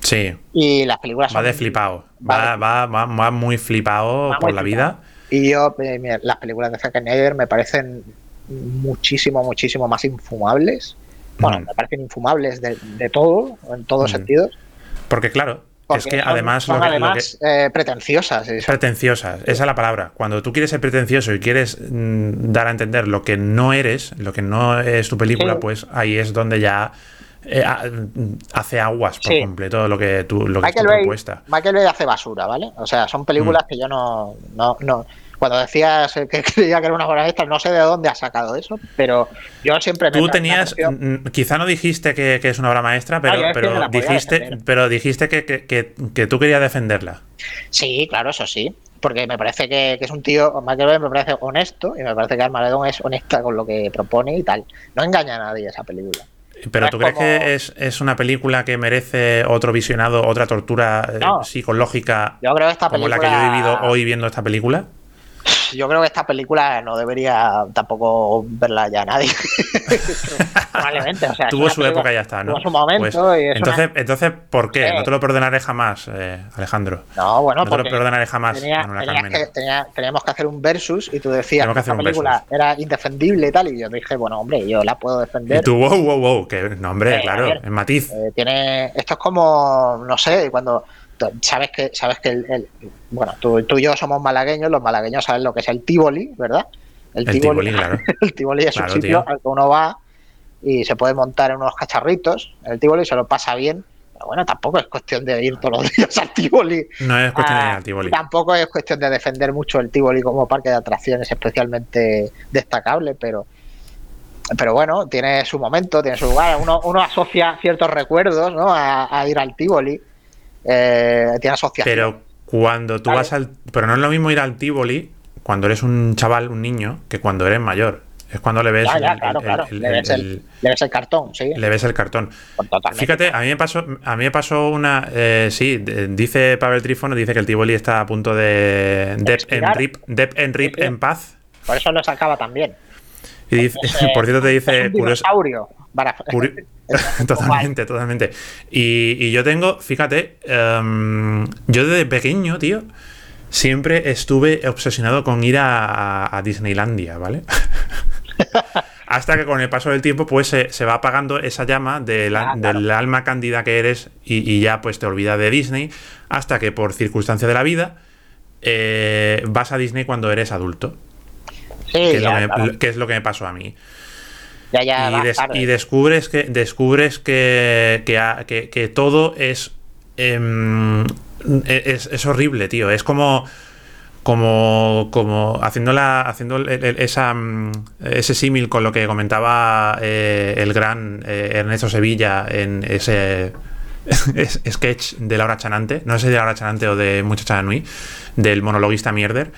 Sí.
Y las películas
va de flipado. Va, va, va, muy flipado por la vida.
Y yo, eh, las películas de Zack Snyder me parecen muchísimo, muchísimo más infumables. Bueno, me parecen infumables de, todo, en todos sentidos.
Porque claro, es que además.
Son además eh, pretenciosas.
Pretenciosas, esa es la palabra. Cuando tú quieres ser pretencioso y quieres mm, dar a entender lo que no eres, lo que no es tu película, pues ahí es donde ya eh, hace aguas por completo lo que tú lo que Michael
Bay, propuesta. Michael Bay hace basura, ¿vale? O sea, son películas mm. que yo no, no, no, Cuando decías que creía que era una obra esta, no sé de dónde ha sacado eso, pero yo siempre
Tú tenías, quizá no dijiste que, es una obra maestra, pero, pero, dijiste, pero dijiste que, que, tú querías defenderla.
Sí, claro, eso sí porque me parece que, es un tío, Michael Bay me parece honesto y me parece que Armageddon es honesta con lo que propone y tal. No engaña a nadie esa película.
¿Pero tú crees que es, una película que merece otro visionado, otra tortura eh, psicológica como la que yo he vivido hoy viendo esta película?
Yo creo que esta película no debería tampoco verla ya nadie.
Probablemente. O sea, tuvo su época y ya está, ¿no?
Tuvo su momento.
Pues, entonces, entonces, ¿por qué? No te lo perdonaré jamás, eh, Alejandro.
No, bueno,
no te lo perdonaré jamás,
teníamos que hacer un versus y tú decías que, esta película era indefendible y tal. Y yo dije, bueno, hombre, yo la puedo defender.
Y tú, wow, wow, wow, que no, hombre, eh, claro, en matiz.
Eh, tiene, esto es como, no sé, cuando sabes que, sabes que el, bueno, tú, y yo somos malagueños, los malagueños saben lo que es el Tivoli, ¿verdad?
El, Tivoli, claro.
el Tivoli es un sitio al que uno va y se puede montar en unos cacharritos. El Tivoli se lo pasa bien. Pero bueno, tampoco es cuestión de ir todos los días al Tivoli.
No es cuestión de ir al ah, Tivoli.
Tampoco es cuestión de defender mucho el Tivoli como parque de atracciones especialmente destacable, pero pero bueno, tiene su momento, tiene su lugar. Uno, uno asocia ciertos recuerdos ¿no? a, ir al Tivoli. Eh, tiene asociación.
Pero cuando tú vas al. Pero no es lo mismo ir al Tivoli cuando eres un chaval, un niño, que cuando eres mayor. Es cuando le ves.
Ya, claro, claro. le, ves el, cartón, sí.
Le ves el cartón. Pues Fíjate, a mí me pasó, a mí me pasó una. Eh, sí, dice Pavel Trífono, dice que el Tivoli está a punto de. Dep en rip, dep en, rip en paz.
Por eso lo sacaba también.
Y dice, por cierto, te dice.
Es dinosaurio.
totalmente, totalmente. Y, yo tengo, fíjate, em, yo desde pequeño, tío, siempre estuve obsesionado con ir a, Disneylandia, ¿vale? Hasta que con el paso del tiempo, pues se, va apagando esa llama del alma cándida que eres y, ya pues te olvidas de Disney. Hasta que por circunstancia de la vida eh, vas a Disney cuando eres adulto. Sí, que es lo que me pasó a mí y, descubres que descubres que, que, todo em, es, es, horrible, tío. Es como como, como haciendo, haciendo esa, mm, ese símil con lo que comentaba eh, el gran eh, Ernesto Sevilla en ese sketch de Laura Chanante, no sé si de Laura Chanante o de Muchacha Nui, del monologuista Mierder,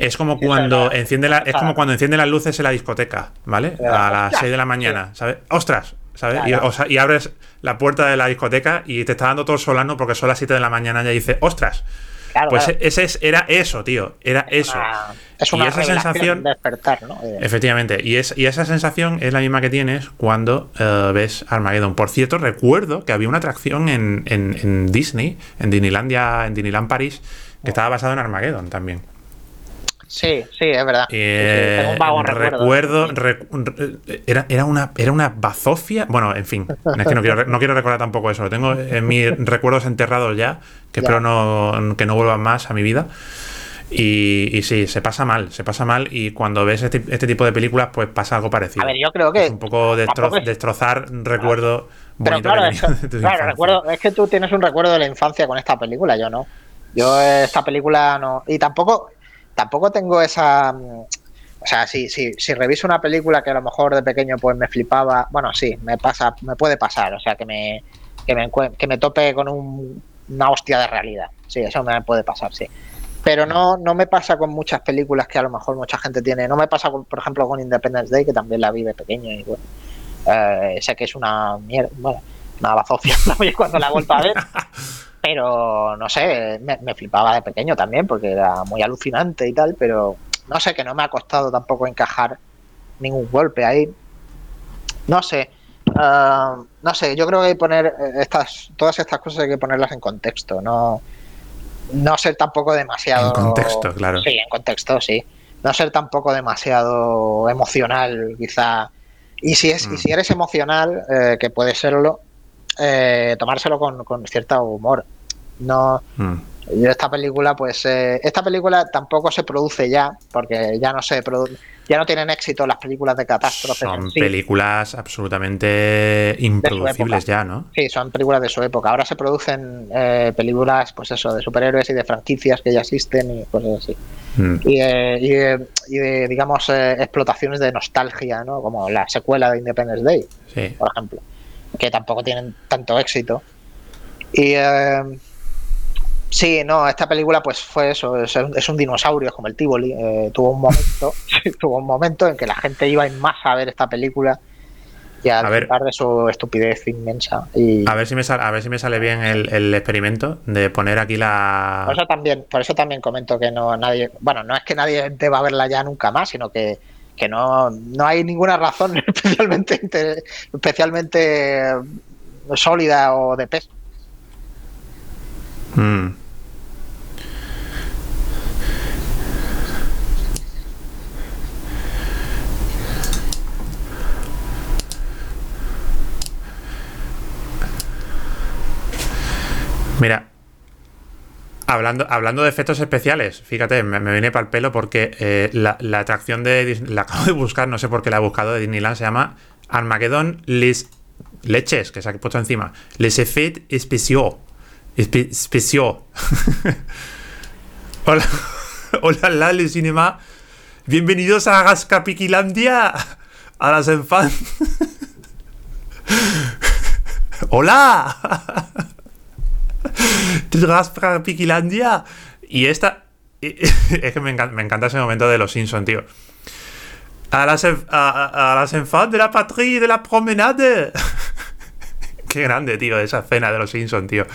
es como cuando enciende la, es como cuando enciende las luces en la discoteca, ¿vale? A las 6 de la mañana, ¿sabes? ¡Ostras! ¿sabes? Y, abres la puerta de la discoteca y te está dando todo solano porque son las 7 de la mañana y ya dices, ¡ostras! pues ese es, era eso, tío. Era eso.
es una y esa sensación. despertar, ¿no?
Efectivamente. Y, es, y esa sensación es la misma que tienes cuando eh, ves Armageddon. Por cierto, recuerdo que había una atracción en, en, Disney, en Disneylandia, en Disneyland París, que oh. estaba basado en Armageddon también.
Sí, sí, es verdad.
Eh, un vago recuerdo. era, era, una, era una bazofia. Bueno, en fin, es que no quiero, no quiero recordar tampoco eso. Lo tengo en mis recuerdos enterrados ya, que espero no, que no vuelvan más a mi vida. Y, y, sí, se pasa mal, se pasa mal. Y cuando ves este, este, tipo de películas, pues pasa algo parecido.
A ver, yo creo que.
Es un poco destrozar recuerdo.
Pero claro, claro recuerdo, es que tú tienes un recuerdo de la infancia con esta película, yo no. Yo esta película no. Y tampoco tampoco tengo esa... O sea, si, si, si reviso una película que a lo mejor de pequeño pues me flipaba, bueno, sí, me pasa, me puede pasar, o sea, que me, que me, que me tope con una hostia de realidad. Sí, eso me puede pasar, sí. Pero no, no me pasa con muchas películas que a lo mejor mucha gente tiene. No me pasa, por ejemplo, con Independence Day, que también la vi de pequeño y bueno, eh, sé que es una mierda, bueno, una bazofia cuando la he vuelto a ver. pero no sé, me, flipaba de pequeño también porque era muy alucinante y tal, pero no sé, que no me ha costado tampoco encajar ningún golpe ahí. No sé, ah, no sé, yo creo que hay que poner eh, estas, todas estas cosas hay que ponerlas en contexto, no, no ser tampoco demasiado...
En contexto, claro.
Sí, en contexto, sí. No ser tampoco demasiado emocional, quizá. Y si, es, y si mm. eres emocional, eh, que puede serlo, eh, tomárselo con, con cierto humor. No. Mm. esta película, pues, eh, esta película tampoco se produce ya, porque ya no se ya no tienen éxito las películas de catástrofe.
Son películas absolutamente improducibles ya, ¿no?
Sí, son películas de su época. Ahora se producen eh, películas, pues eso, de superhéroes y de franquicias que ya existen y cosas así. Mm. Y, de, digamos, explotaciones de nostalgia, ¿no? Como la secuela de Independence Day, por ejemplo que tampoco tienen tanto éxito. Y eh, sí, no, esta película pues fue eso, es, un dinosaurio como el Tivoli. Eh, tuvo un momento, tuvo un momento en que la gente iba en masa a ver esta película y a, a ver, de su estupidez inmensa. Y...
A ver si me sale, a ver si me sale bien el, experimento de poner aquí la.
Por eso también, por eso también comento que no nadie, bueno, no es que nadie deba verla ya nunca más, sino que que no, no hay ninguna razón especialmente, especialmente sólida o de peso.
Hmm. Mira, Hablando, hablando de efectos especiales, fíjate, me, viene para el pelo porque eh, la, atracción de la acabo de buscar, no sé por qué la he buscado de Disneyland, se llama Armageddon Les Leches, que se ha puesto encima. Les effets spéciaux. Spéciaux. hola, hola, la, le cinema. Bienvenidos a Rascapiquilandia. A las enfants. hola. para Piquilandia. Y esta. Es que me encanta, ese momento de los Simpsons, tío. A las, a, las enfants de la patrie de la promenade. Qué grande, tío, esa escena de los Simpsons, tío.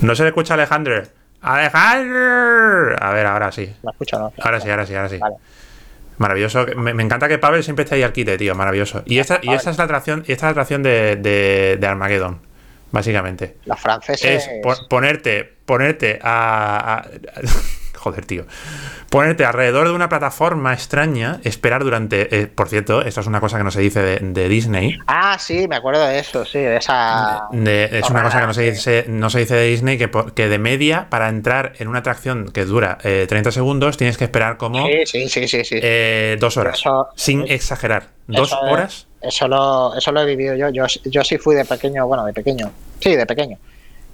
No se le escucha a Alejandro. ¡Alejandro! A ver, ahora sí.
¿La escucha no?
Ahora sí, ahora sí, ahora sí. Maravilloso. Me, encanta que Pavel siempre esté ahí al quite, tío. Maravilloso. Y esta, y esta es la atracción, esta es la atracción de, de, de Armageddon, básicamente.
La francesa
es ponerte, ponerte a joder, tío. Ponerte alrededor de una plataforma extraña, esperar durante. Eh, por cierto, esto es una cosa que no se dice de, Disney.
Ah, sí, me acuerdo de eso, sí, de esa.
es una cosa que no se dice, no se dice de Disney, que, que de media, para entrar en una atracción que dura 30 eh, segundos, tienes que esperar como.
Sí, sí, sí, sí.
Eh, dos horas. sin exagerar. ¿Dos horas?
Eso lo, eso lo he vivido yo. yo. Yo sí fui de pequeño, bueno, de pequeño. Sí, de pequeño.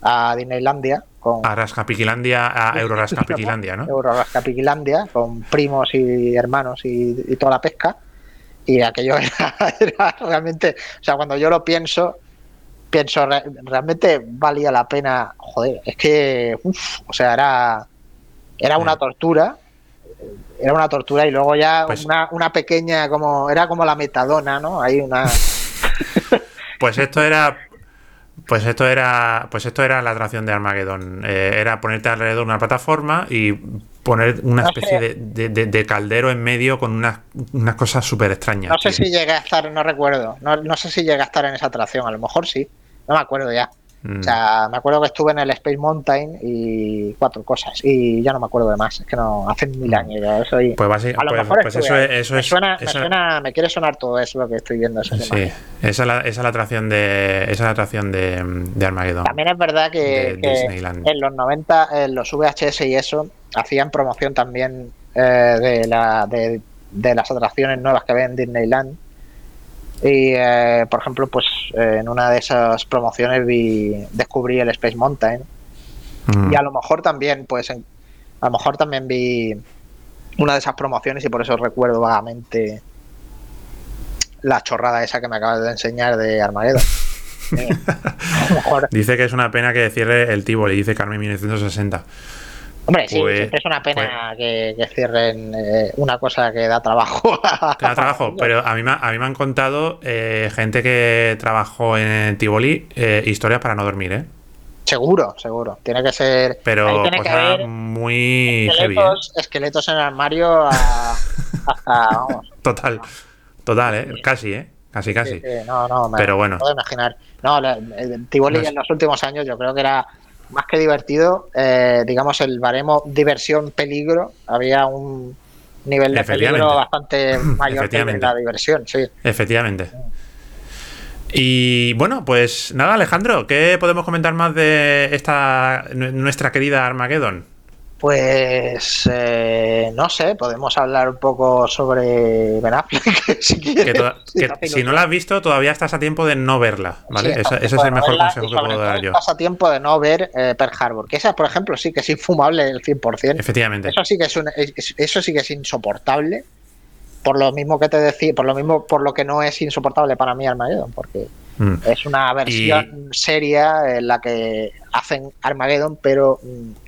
A Disneylandia
a Rascapiquilandia, a Eurorascapiquilandia, ¿no?
Eurorascapiquilandia, con primos y hermanos y, toda la pesca. Y aquello era, realmente, o sea, cuando yo lo pienso, pienso, realmente valía la pena, joder, es que, uff, o sea, era, era una tortura, era una tortura y luego ya pues una, una pequeña, como, era como la metadona, ¿no? Hay una...
Pues esto era pues esto era, pues esto era la atracción de Armageddon. Eh, era ponerte alrededor de una plataforma y poner una especie de, caldero en medio con unas, unas cosas súper extrañas.
No sé si llega a estar, no recuerdo. No, no sé si llega a estar en esa atracción. A lo mejor sí. No me acuerdo ya. O sea, mm. me acuerdo que estuve en el Space Mountain y cuatro cosas. Y ya no me acuerdo de más. Es que no, hace mil mm. años. Soy,
pues básicamente, pues, pues eso, es, eso
me
es.
Suena, me, suena, me quiere sonar todo eso lo que estoy viendo.
sí, esa es, la, esa es la atracción de esa es la atracción de, de Armageddon.
También es verdad que, en los 90, en los VHS y eso, hacían promoción también eh, de, la, de, de las atracciones nuevas que ven en Disneyland y, eh, por ejemplo, pues eh, en una de esas promociones vi, descubrí el Space Mountain. Mm. Y a lo mejor también, pues, a lo mejor también vi una de esas promociones y por eso recuerdo vagamente la chorrada esa que me acabas de enseñar de Armageddon.
Dice que es una pena que cierre el Tivoli, dice Carmen 1960.
Hombre, sí, pues, es una pena pues que, cierren eh, una cosa que da trabajo.
da trabajo, pero a mí, me, a mí me han contado eh, gente que trabajó en Tivoli eh, historias para no dormir, ¿eh?
Seguro, seguro. Tiene que ser.
Pero tiene muy
esqueletos, esqueletos en el armario hasta. vamos.
Total, total, ¿eh? Casi, ¿eh? Casi, casi.
no, no, me,
pero bueno.
puedo imaginar. No, Tivoli en los últimos años yo creo que era más que divertido, eh, digamos, el baremo diversión-peligro, había un nivel de peligro bastante mayor que la diversión, sí.
Efectivamente. Y bueno, pues nada, Alejandro, ¿qué podemos comentar más de esta nuestra querida Armageddon?
Pues eh, no sé, podemos hablar un poco sobre Ben Affleck si
si, no la has visto, todavía estás a tiempo de no verla, ¿vale? ese, es el mejor consejo que puedo dar yo.
Estás a tiempo de no ver eh, Pearl Harbor, que esa, por ejemplo, sí que es infumable el 100%.
Efectivamente.
Eso sí que es, eso sí que es insoportable. Por lo mismo que te decía, por lo mismo por lo que no es insoportable para mí Armageddon, porque mm. es una versión seria en la que hacen Armageddon, pero mm,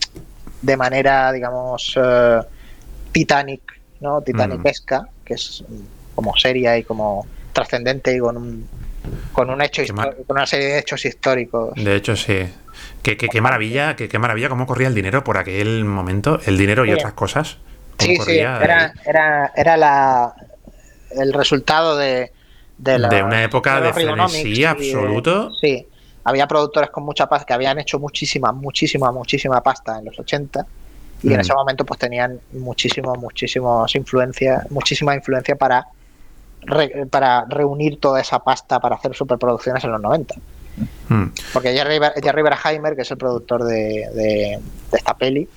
de manera, digamos, uh, Titanic, ¿no? Titanicesca, mm. que es como seria y como trascendente y con un, con un hecho con una serie de hechos históricos.
De hecho, sí. Qué, qué, maravilla, qué, qué, maravilla cómo corría el dinero por aquel momento, el dinero y otras cosas.
Sí, sí, era, era, era la, el resultado de, de,
de una época de frenesí absoluto.
sí, había productores con mucha pasta que habían hecho muchísima, muchísima, muchísima pasta en los 80 y en mm. ese momento pues tenían muchísimo, muchísimos influencia, muchísima influencia para, para reunir toda esa pasta para hacer superproducciones en los 90. Mm. Porque Jerry, Jerry Berheimer, que es el productor de, esta peli,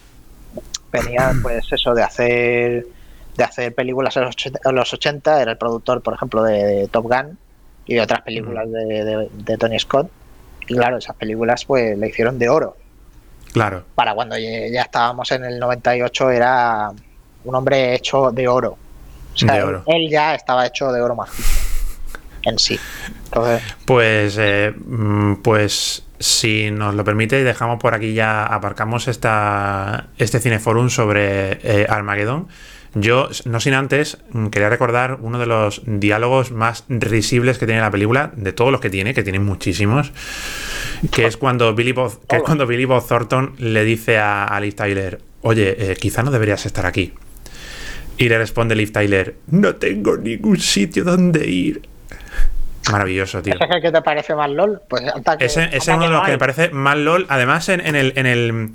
venía pues eso de hacer de hacer películas en los 80, era el productor, por ejemplo, de, Top Gun y de otras películas mm. de Tony Scott y claro, esas películas pues le hicieron de oro.
Claro.
Para cuando ya estábamos en el 98 era un hombre hecho de oro. O sea, Él, ya estaba hecho de oro más en sí.
Pues, eh, mm, pues si nos lo permite, dejamos por aquí ya, aparcamos esta, este cineforum sobre eh, Armageddon. Yo, no sin antes, mm, quería recordar uno de los diálogos más risibles que tiene la película, de todos los que tiene, que tiene muchísimos, que es cuando Billy Bob, que es cuando Billy Bob Thornton le dice a, a Liv Tyler, oye, eh, quizá no deberías estar aquí. Y le responde Liv Tyler, no tengo ningún sitio donde ir. Maravilloso, tío.
¿Ese es el que te parece más LOL? Pues
ese, es uno de los que me parece más LOL. Además, en, el, en, el,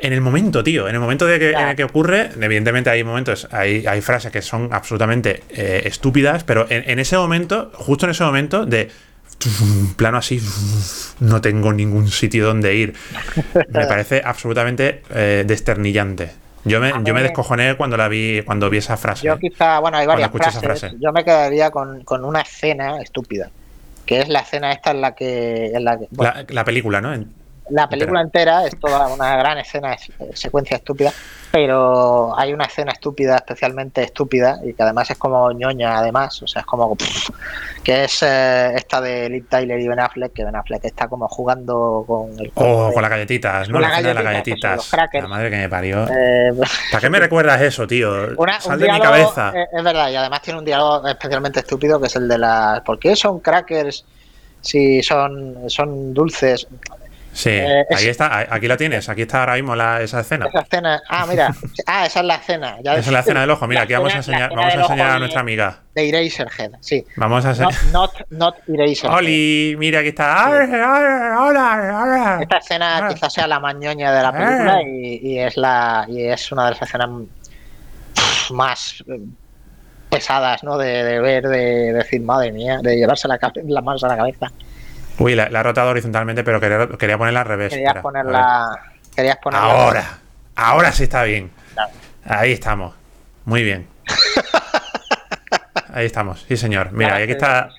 en el momento, tío. En el momento de que, en el que ocurre, evidentemente hay momentos, hay, hay frases que son absolutamente eh, estúpidas, pero en, ese momento, justo en ese momento, de plano así, no tengo ningún sitio donde ir. Me parece absolutamente eh, desternillante. Yo me, yo me descojoné cuando la vi, cuando vi esa frase.
Yo quizá, bueno, hay varias frases. Yo me quedaría con, una escena estúpida, que es la escena esta en la que... la,
la, película, ¿no?
La película entera es toda una gran escena, secuencia estúpida, pero hay una escena estúpida, especialmente estúpida, y que además es como ñoña, además, o sea, es como que es eh, esta de Liv Tyler y Ben Affleck, que Ben Affleck está como jugando con el
Oh, con las galletitas, ¿no? La, escena de las galletitas. La madre que me parió. Eh, ¿Para qué me recuerdas eso, tío? Sal de mi cabeza.
Es, es verdad, y además tiene un diálogo especialmente estúpido que es el de las. ¿Por qué son crackers? si son, son dulces.
Sí, eh, ahí está, aquí la tienes, aquí está ahora mismo la, esa escena.
Esa escena, ah, mira, ah, esa es la escena.
esa es la escena del ojo, mira, aquí vamos a enseñar, vamos a, enseñar a nuestra amiga.
De Eraserhead, sí.
Vamos a
enseñar. Not, not, Eraserhead.
Oli, mira, aquí está. Hola, hola.
Esta escena quizás sea la mañoña de la película y, y, es la y es una de las escenas más eh, pesadas, ¿no? De, de ver, de, decir, madre mía, de llevarse la, las manos a la cabeza.
Uy, la, la, he rotado horizontalmente, pero quería, quería ponerla al revés.
Querías ponerla. Querías ponerla.
Ahora. Ahora sí está bien. Ahí estamos. Muy bien. Ahí estamos. Sí, señor. Mira, aquí está.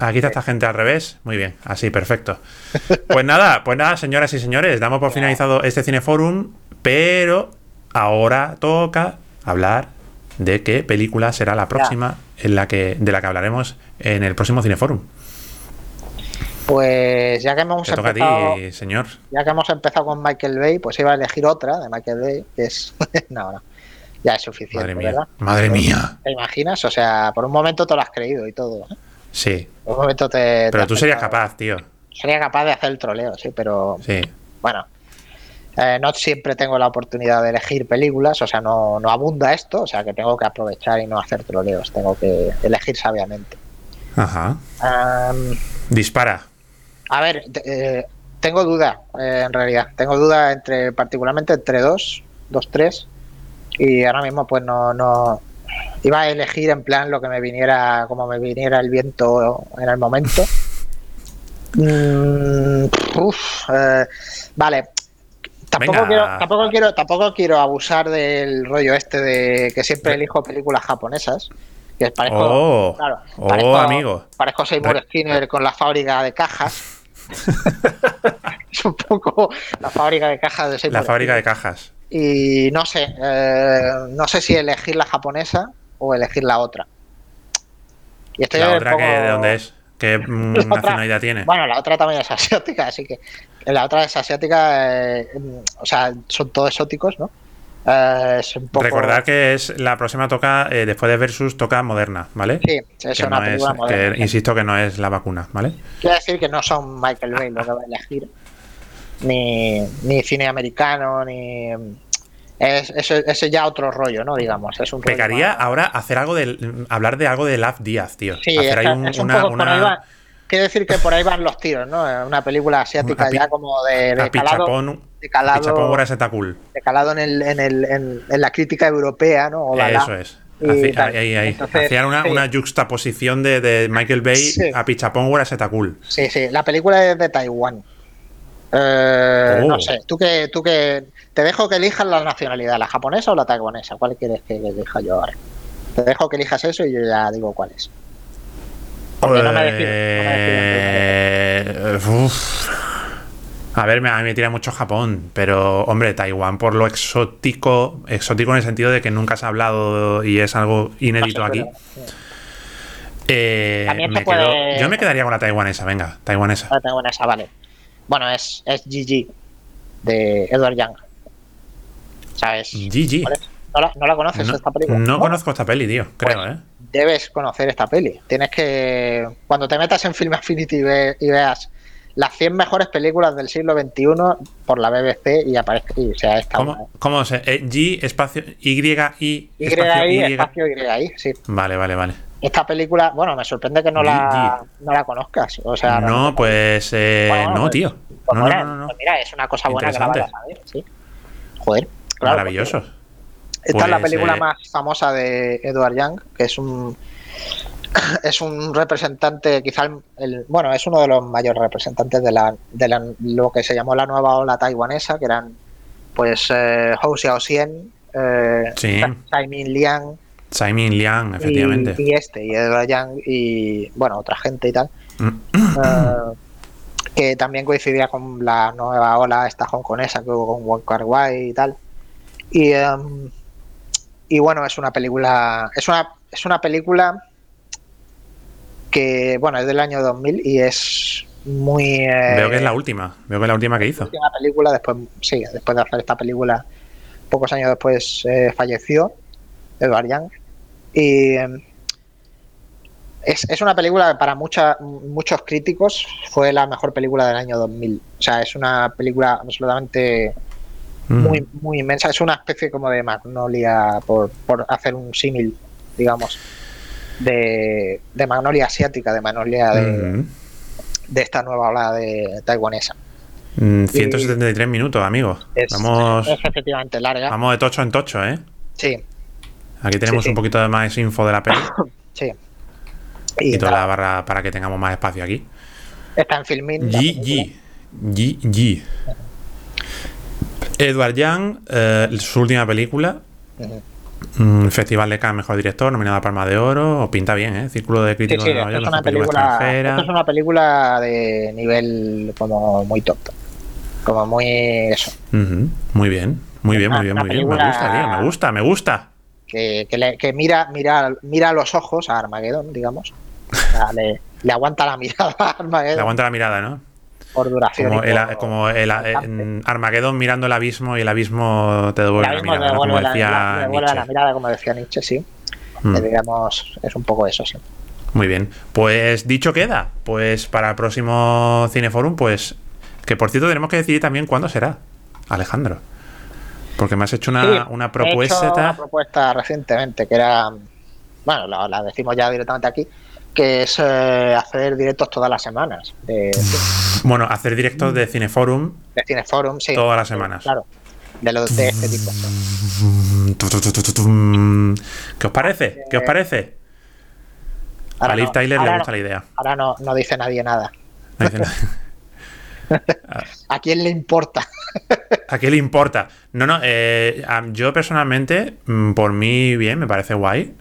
Aquí está esta gente al revés. Muy bien, así, perfecto. Pues nada, pues nada, señoras y señores, damos por finalizado este Cineforum, pero ahora toca hablar de qué película será la próxima en la que, de la que hablaremos en el próximo Cineforum.
Pues ya que hemos
empezado. señor.
Ya que hemos empezado con Michael Bay, pues iba a elegir otra de Michael Bay, que es. no, no. Ya es suficiente,
Madre mía. Madre mía.
¿Te imaginas? O sea, por un momento te lo has creído y todo. ¿eh?
Sí.
Por un momento te.
Pero tú serías capaz, tío.
Sería capaz de hacer el troleo, sí, pero.
Sí.
Bueno. Eh, no siempre tengo la oportunidad de elegir películas, o sea, no, no abunda esto, o sea, que tengo que aprovechar y no hacer troleos, tengo que elegir sabiamente.
Ajá. Dispara.
A ver, eh, tengo duda, eh, en realidad. Tengo duda entre, particularmente entre dos, dos, tres. Y ahora mismo, pues no, no. Iba a elegir en plan lo que me viniera, como me viniera el viento en el momento. Mm, eh, vale. Tampoco quiero, tampoco quiero, tampoco quiero abusar del rollo este de que siempre elijo películas japonesas. Que parezco,
oh, claro, oh, amigo.
Parezco Seymour Skinner con la fábrica de cajas. es un poco la fábrica de cajas de
La fábrica de cajas.
Y no sé, eh, no sé si elegir la japonesa o elegir la otra.
Y estoy ¿La otra que, de dónde es? ¿Qué nacionalidad tiene?
Bueno, la otra también es asiática, así que la otra es asiática, eh, o sea, son todos exóticos, ¿no?
Eh, Recordar que es la próxima toca, eh, después de Versus, toca Moderna, ¿vale?
Sí, es una película moderna.
insisto que no es la vacuna, ¿vale?
Quiero decir que no son Michael Bay lo que va a elegir, ni, ni cine americano, ni. Es, es, ya otro rollo, ¿no? Digamos. Es un
Pecaría ahora hacer algo de. hablar de algo de Love Díaz, tío.
Sí, hacer una, Quiero decir que por ahí van los tiros, ¿no? Una película asiática ya como de, de
de calado,
de calado en, el, en, el, en, la crítica europea, ¿no?
Eso es. ahí, ahí, Hacían una, una juxtaposición de, de, Michael Bay a Pichapón Cool.
Sí, sí. La película es de Taiwán. Eh, no oh. sé, tú que, tú que. Te dejo que elijas la nacionalidad, la japonesa o la taiwanesa. ¿Cuál quieres que elija yo ahora? Te dejo que elijas eso y yo ya digo cuál es.
Porque no me decido. A ver, me, a mí me tira mucho Japón, pero hombre, Taiwán por lo exótico, exótico en el sentido de que nunca se ha hablado y es algo inédito aquí. Eh, yo me quedaría con la taiwanesa, venga, taiwanesa.
La taiwanesa, vale. Bueno, es, es GG de Edward Young. ¿Sabes?
GG.
¿No la, conoces esta película?
No, conozco esta peli, tío, creo, pues ¿eh?
Debes conocer esta peli. Tienes que. Cuando te metas en Film Affinity y, veas las 100 mejores películas del siglo XXI por la BBC y aparezca. Y sea esta.
¿Cómo, ¿cómo se.? Eh, G, espacio. Y,
I. Y, espacio Y, sí.
Vale, vale, vale.
Esta película, bueno, me sorprende que no, la, no la conozcas. O sea,
no, pues. Eh, no, pues, tío. Pues no,
no, no, pues mira, es una cosa buena que la vayas a ver, sí. Joder.
Maravilloso.
Esta es la pues, película eh, más famosa de Edward Young, que es un es un representante, quizá el, bueno, es uno de los mayores representantes de, la, de lo que se llamó la nueva ola taiwanesa, que eran pues eh, Hou Xiaoxian, eh, sí. Liang,
Min Liang, efectivamente.
Y, este, y Edward Young, y bueno, otra gente y tal. Mm. Eh, que también coincidía con la nueva ola esta hongkonesa que hubo con Wong Kar Wai y tal. Y em, y bueno, es una película. Es una, es una película que, bueno, es del año 2000 y es muy.
Eh, Veo que es la última. Veo que es la última que hizo. La
última película, después, sí, después de hacer esta película, pocos años después eh, falleció Edward Young. Y. Es, es, una película que para mucha, muchos críticos fue la mejor película del año 2000. O sea, es una película absolutamente Mm. muy, muy inmensa. Es una especie como de magnolia, por, por hacer un símil, digamos, de, de, magnolia asiática, de magnolia de, de esta nueva ola de taiwanesa.
173 mm, minutos, amigos. vamos,
es efectivamente larga.
Vamos de tocho en tocho, ¿eh?
Sí.
Aquí tenemos un poquito de más info de la peli.
sí.
Y, toda la barra para que tengamos más espacio aquí.
Está en filming.
G, G, G, Edward Young, eh, su última película. Mm, Festival de Cannes, mejor director, nominada a Palma de Oro, o pinta bien, ¿eh? Círculo de Críticos
de Nueva York, es una película, es una película de nivel como muy top. Como muy eso.
Muy bien, muy bien, muy bien, muy bien. Me gusta, tío, me gusta, me gusta.
Que, que, mira, mira, mira los ojos a Armageddon, digamos. le, le, aguanta la mirada a Armageddon.
Le aguanta la mirada, ¿no?
Por duración.
Como, el, Armagedón mirando el abismo y el abismo te devuelve la mirada, como decía
Nietzsche. la mirada, como decía Nietzsche, sí. Mm. Eh, digamos, es un poco eso, sí.
Muy bien. Pues dicho queda, pues para el próximo Cineforum, pues que por cierto tenemos que decidir también cuándo será, Alejandro. Porque me has hecho una, una propuesta. He
una propuesta recientemente que era, bueno, la decimos ya directamente aquí, que es eh, hacer directos todas las semanas.
bueno, hacer directos de Cineforum.
De Cineforum, sí.
Todas las semanas.
Claro. De, lo, de este tipo.
¿Qué os parece? ¿Qué os parece? a Liv Tyler le gusta la idea.
Ahora no, no dice nadie nada. ¿A quién le importa?
¿A quién le importa? No, no, eh, yo personalmente, mm, por mí bien, me parece guay.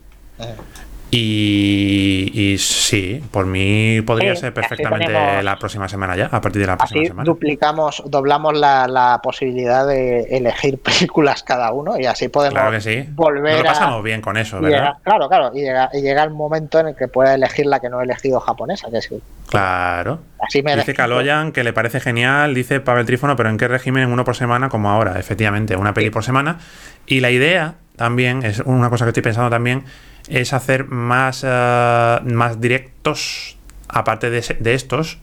Y, sí, por mí podría ser perfectamente la próxima semana ya, a partir de la próxima semana.
Duplicamos, doblamos la, posibilidad de elegir películas cada uno y así podemos
claro que sí.
volver.
lo pasamos bien con eso, ¿verdad?
claro, claro, y llega, el momento en el que pueda elegir la que no he elegido japonesa, que es.
Claro. Así me dice Kaloyan que le parece genial, dice Pavel Trífono, pero ¿en qué régimen? En uno por semana, como ahora, efectivamente, una peli por semana. Y la idea también, es una cosa que estoy pensando también es hacer más, eh, más directos, aparte de, de, estos,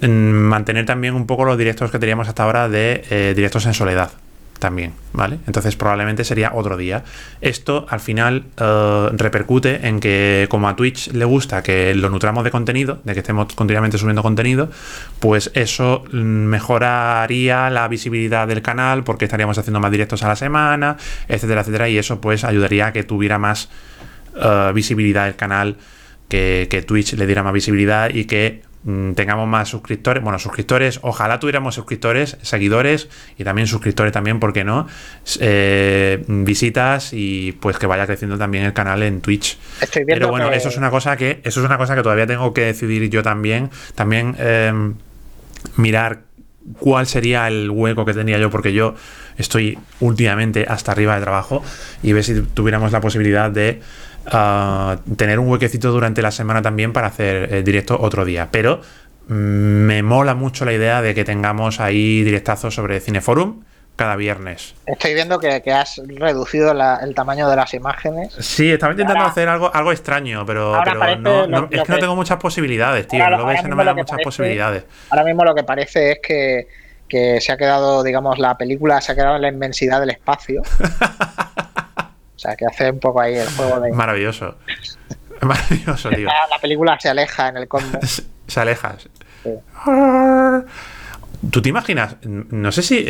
mantener también un poco los directos que teníamos hasta ahora de eh, directos en soledad también, ¿vale? Entonces probablemente sería otro día. Esto al final eh, repercute en que como a Twitch le gusta que lo nutramos de contenido, de que estemos continuamente subiendo contenido, pues eso mm, mejoraría la visibilidad del canal porque estaríamos haciendo más directos a la semana, etcétera, etcétera, y eso pues ayudaría a que tuviera más eh, visibilidad del canal, que, Twitch le diera más visibilidad y que mm, tengamos más suscriptores, bueno, suscriptores, ojalá tuviéramos suscriptores, seguidores y también suscriptores también, ¿por qué no? Eh, visitas y pues que vaya creciendo también el canal en Twitch. Pero bueno, eso es una cosa que, eso es una cosa que todavía tengo que decidir yo también, también em, mirar cuál sería el hueco que tenía yo, porque yo estoy últimamente hasta arriba de trabajo y ver si tuviéramos la posibilidad de tener un huequecito durante la semana también para hacer eh, directo otro día. Pero mm, me mola mucho la idea de que tengamos ahí directazos sobre Cineforum cada viernes.
Estoy viendo que, has reducido el tamaño de las imágenes.
Sí, estaba intentando hacer algo, algo extraño, pero, no, es que, no tengo muchas posibilidades, tío. lo ves, no me da muchas posibilidades.
Ahora mismo lo que parece es que, que se ha quedado, digamos, la película se ha quedado en la inmensidad del espacio. o sea, que hace un poco ahí el juego de.
Maravilloso. Maravilloso, tío.
La, película se aleja en el cosmos.
se aleja. ¿Tú te imaginas? No sé si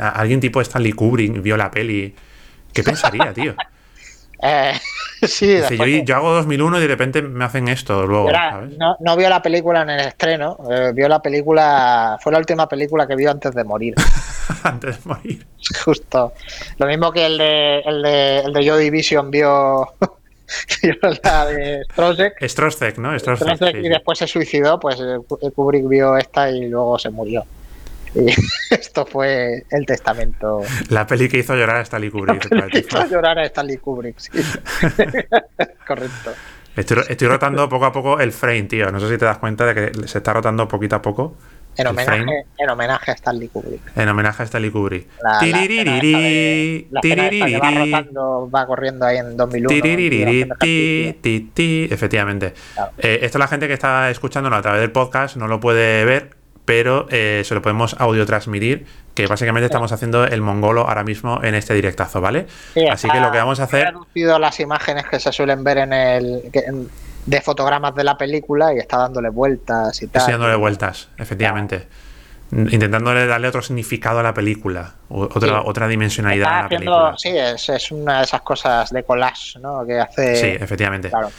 alguien tipo Stanley Kubrick vio la peli. ¿Qué pensaría, tío?
Eh, sí,
yo, hago 2001 y de repente me hacen esto luego.
No, vio la película en el estreno, eh, vio la película. Fue la última película que vio antes de morir.
antes de morir.
Justo. Lo mismo que el de, el de, el de Joy Division vio. la de
Strozek. ¿no?
y después se suicidó, pues eh, Kubrick vio esta y luego se murió. Y esto fue el testamento.
La peli que hizo llorar a Stanley Kubrick.
hizo llorar a Stanley Kubrick, sí. Correcto.
Estoy, rotando poco a poco el frame, tío. No sé si te das cuenta de que se está rotando poquito a poco.
En homenaje, en homenaje, a Stanley Kubrick.
En homenaje a Stanley Kubrick.
La, va, rotando, va corriendo ahí en 2001.
Efectivamente. Eh, esto la gente que está escuchándolo a través del podcast no lo puede ver, pero eh, se lo podemos audio transmitir, que básicamente estamos haciendo el mongolo ahora mismo en este directazo, ¿vale? Así que lo que vamos a hacer... He
reducido las imágenes que se suelen ver en el... de fotogramas de la película y está dándole vueltas y tal.
Estoy dándole vueltas, efectivamente. Intentándole darle otro significado a la película, otra, otra dimensionalidad a la película.
Sí, es, es, una de esas cosas de collage, ¿no? Que hace...
Sí, efectivamente. Claro.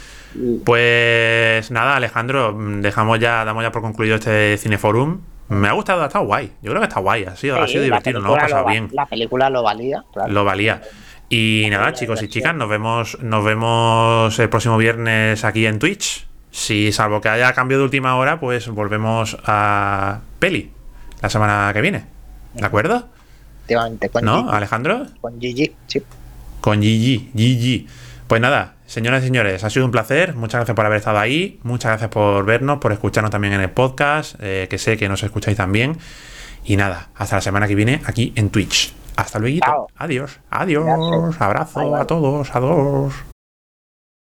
Pues nada, Alejandro, dejamos ya, damos ya por concluido este Cineforum. Me ha gustado, ha estado guay. Yo creo que está guay, ha sido, ha sido divertido, ¿no? Ha pasado bien.
La película lo valía,
Lo valía. Y nada, chicos y chicas, nos vemos, nos vemos el próximo viernes aquí en Twitch. Si salvo que haya cambio de última hora, pues volvemos a Peli la semana que viene. ¿De acuerdo? ¿No, Alejandro?
Con Gigi, sí.
Con Gigi, Gigi. Pues nada, señoras y señores, ha sido un placer. Muchas gracias por haber estado ahí. Muchas gracias por vernos, por escucharnos también en el podcast, eh, que sé que nos escucháis también. Y nada, hasta la semana que viene aquí en Twitch. Hasta luego. Adiós. Adiós. Abrazo a todos. Adiós.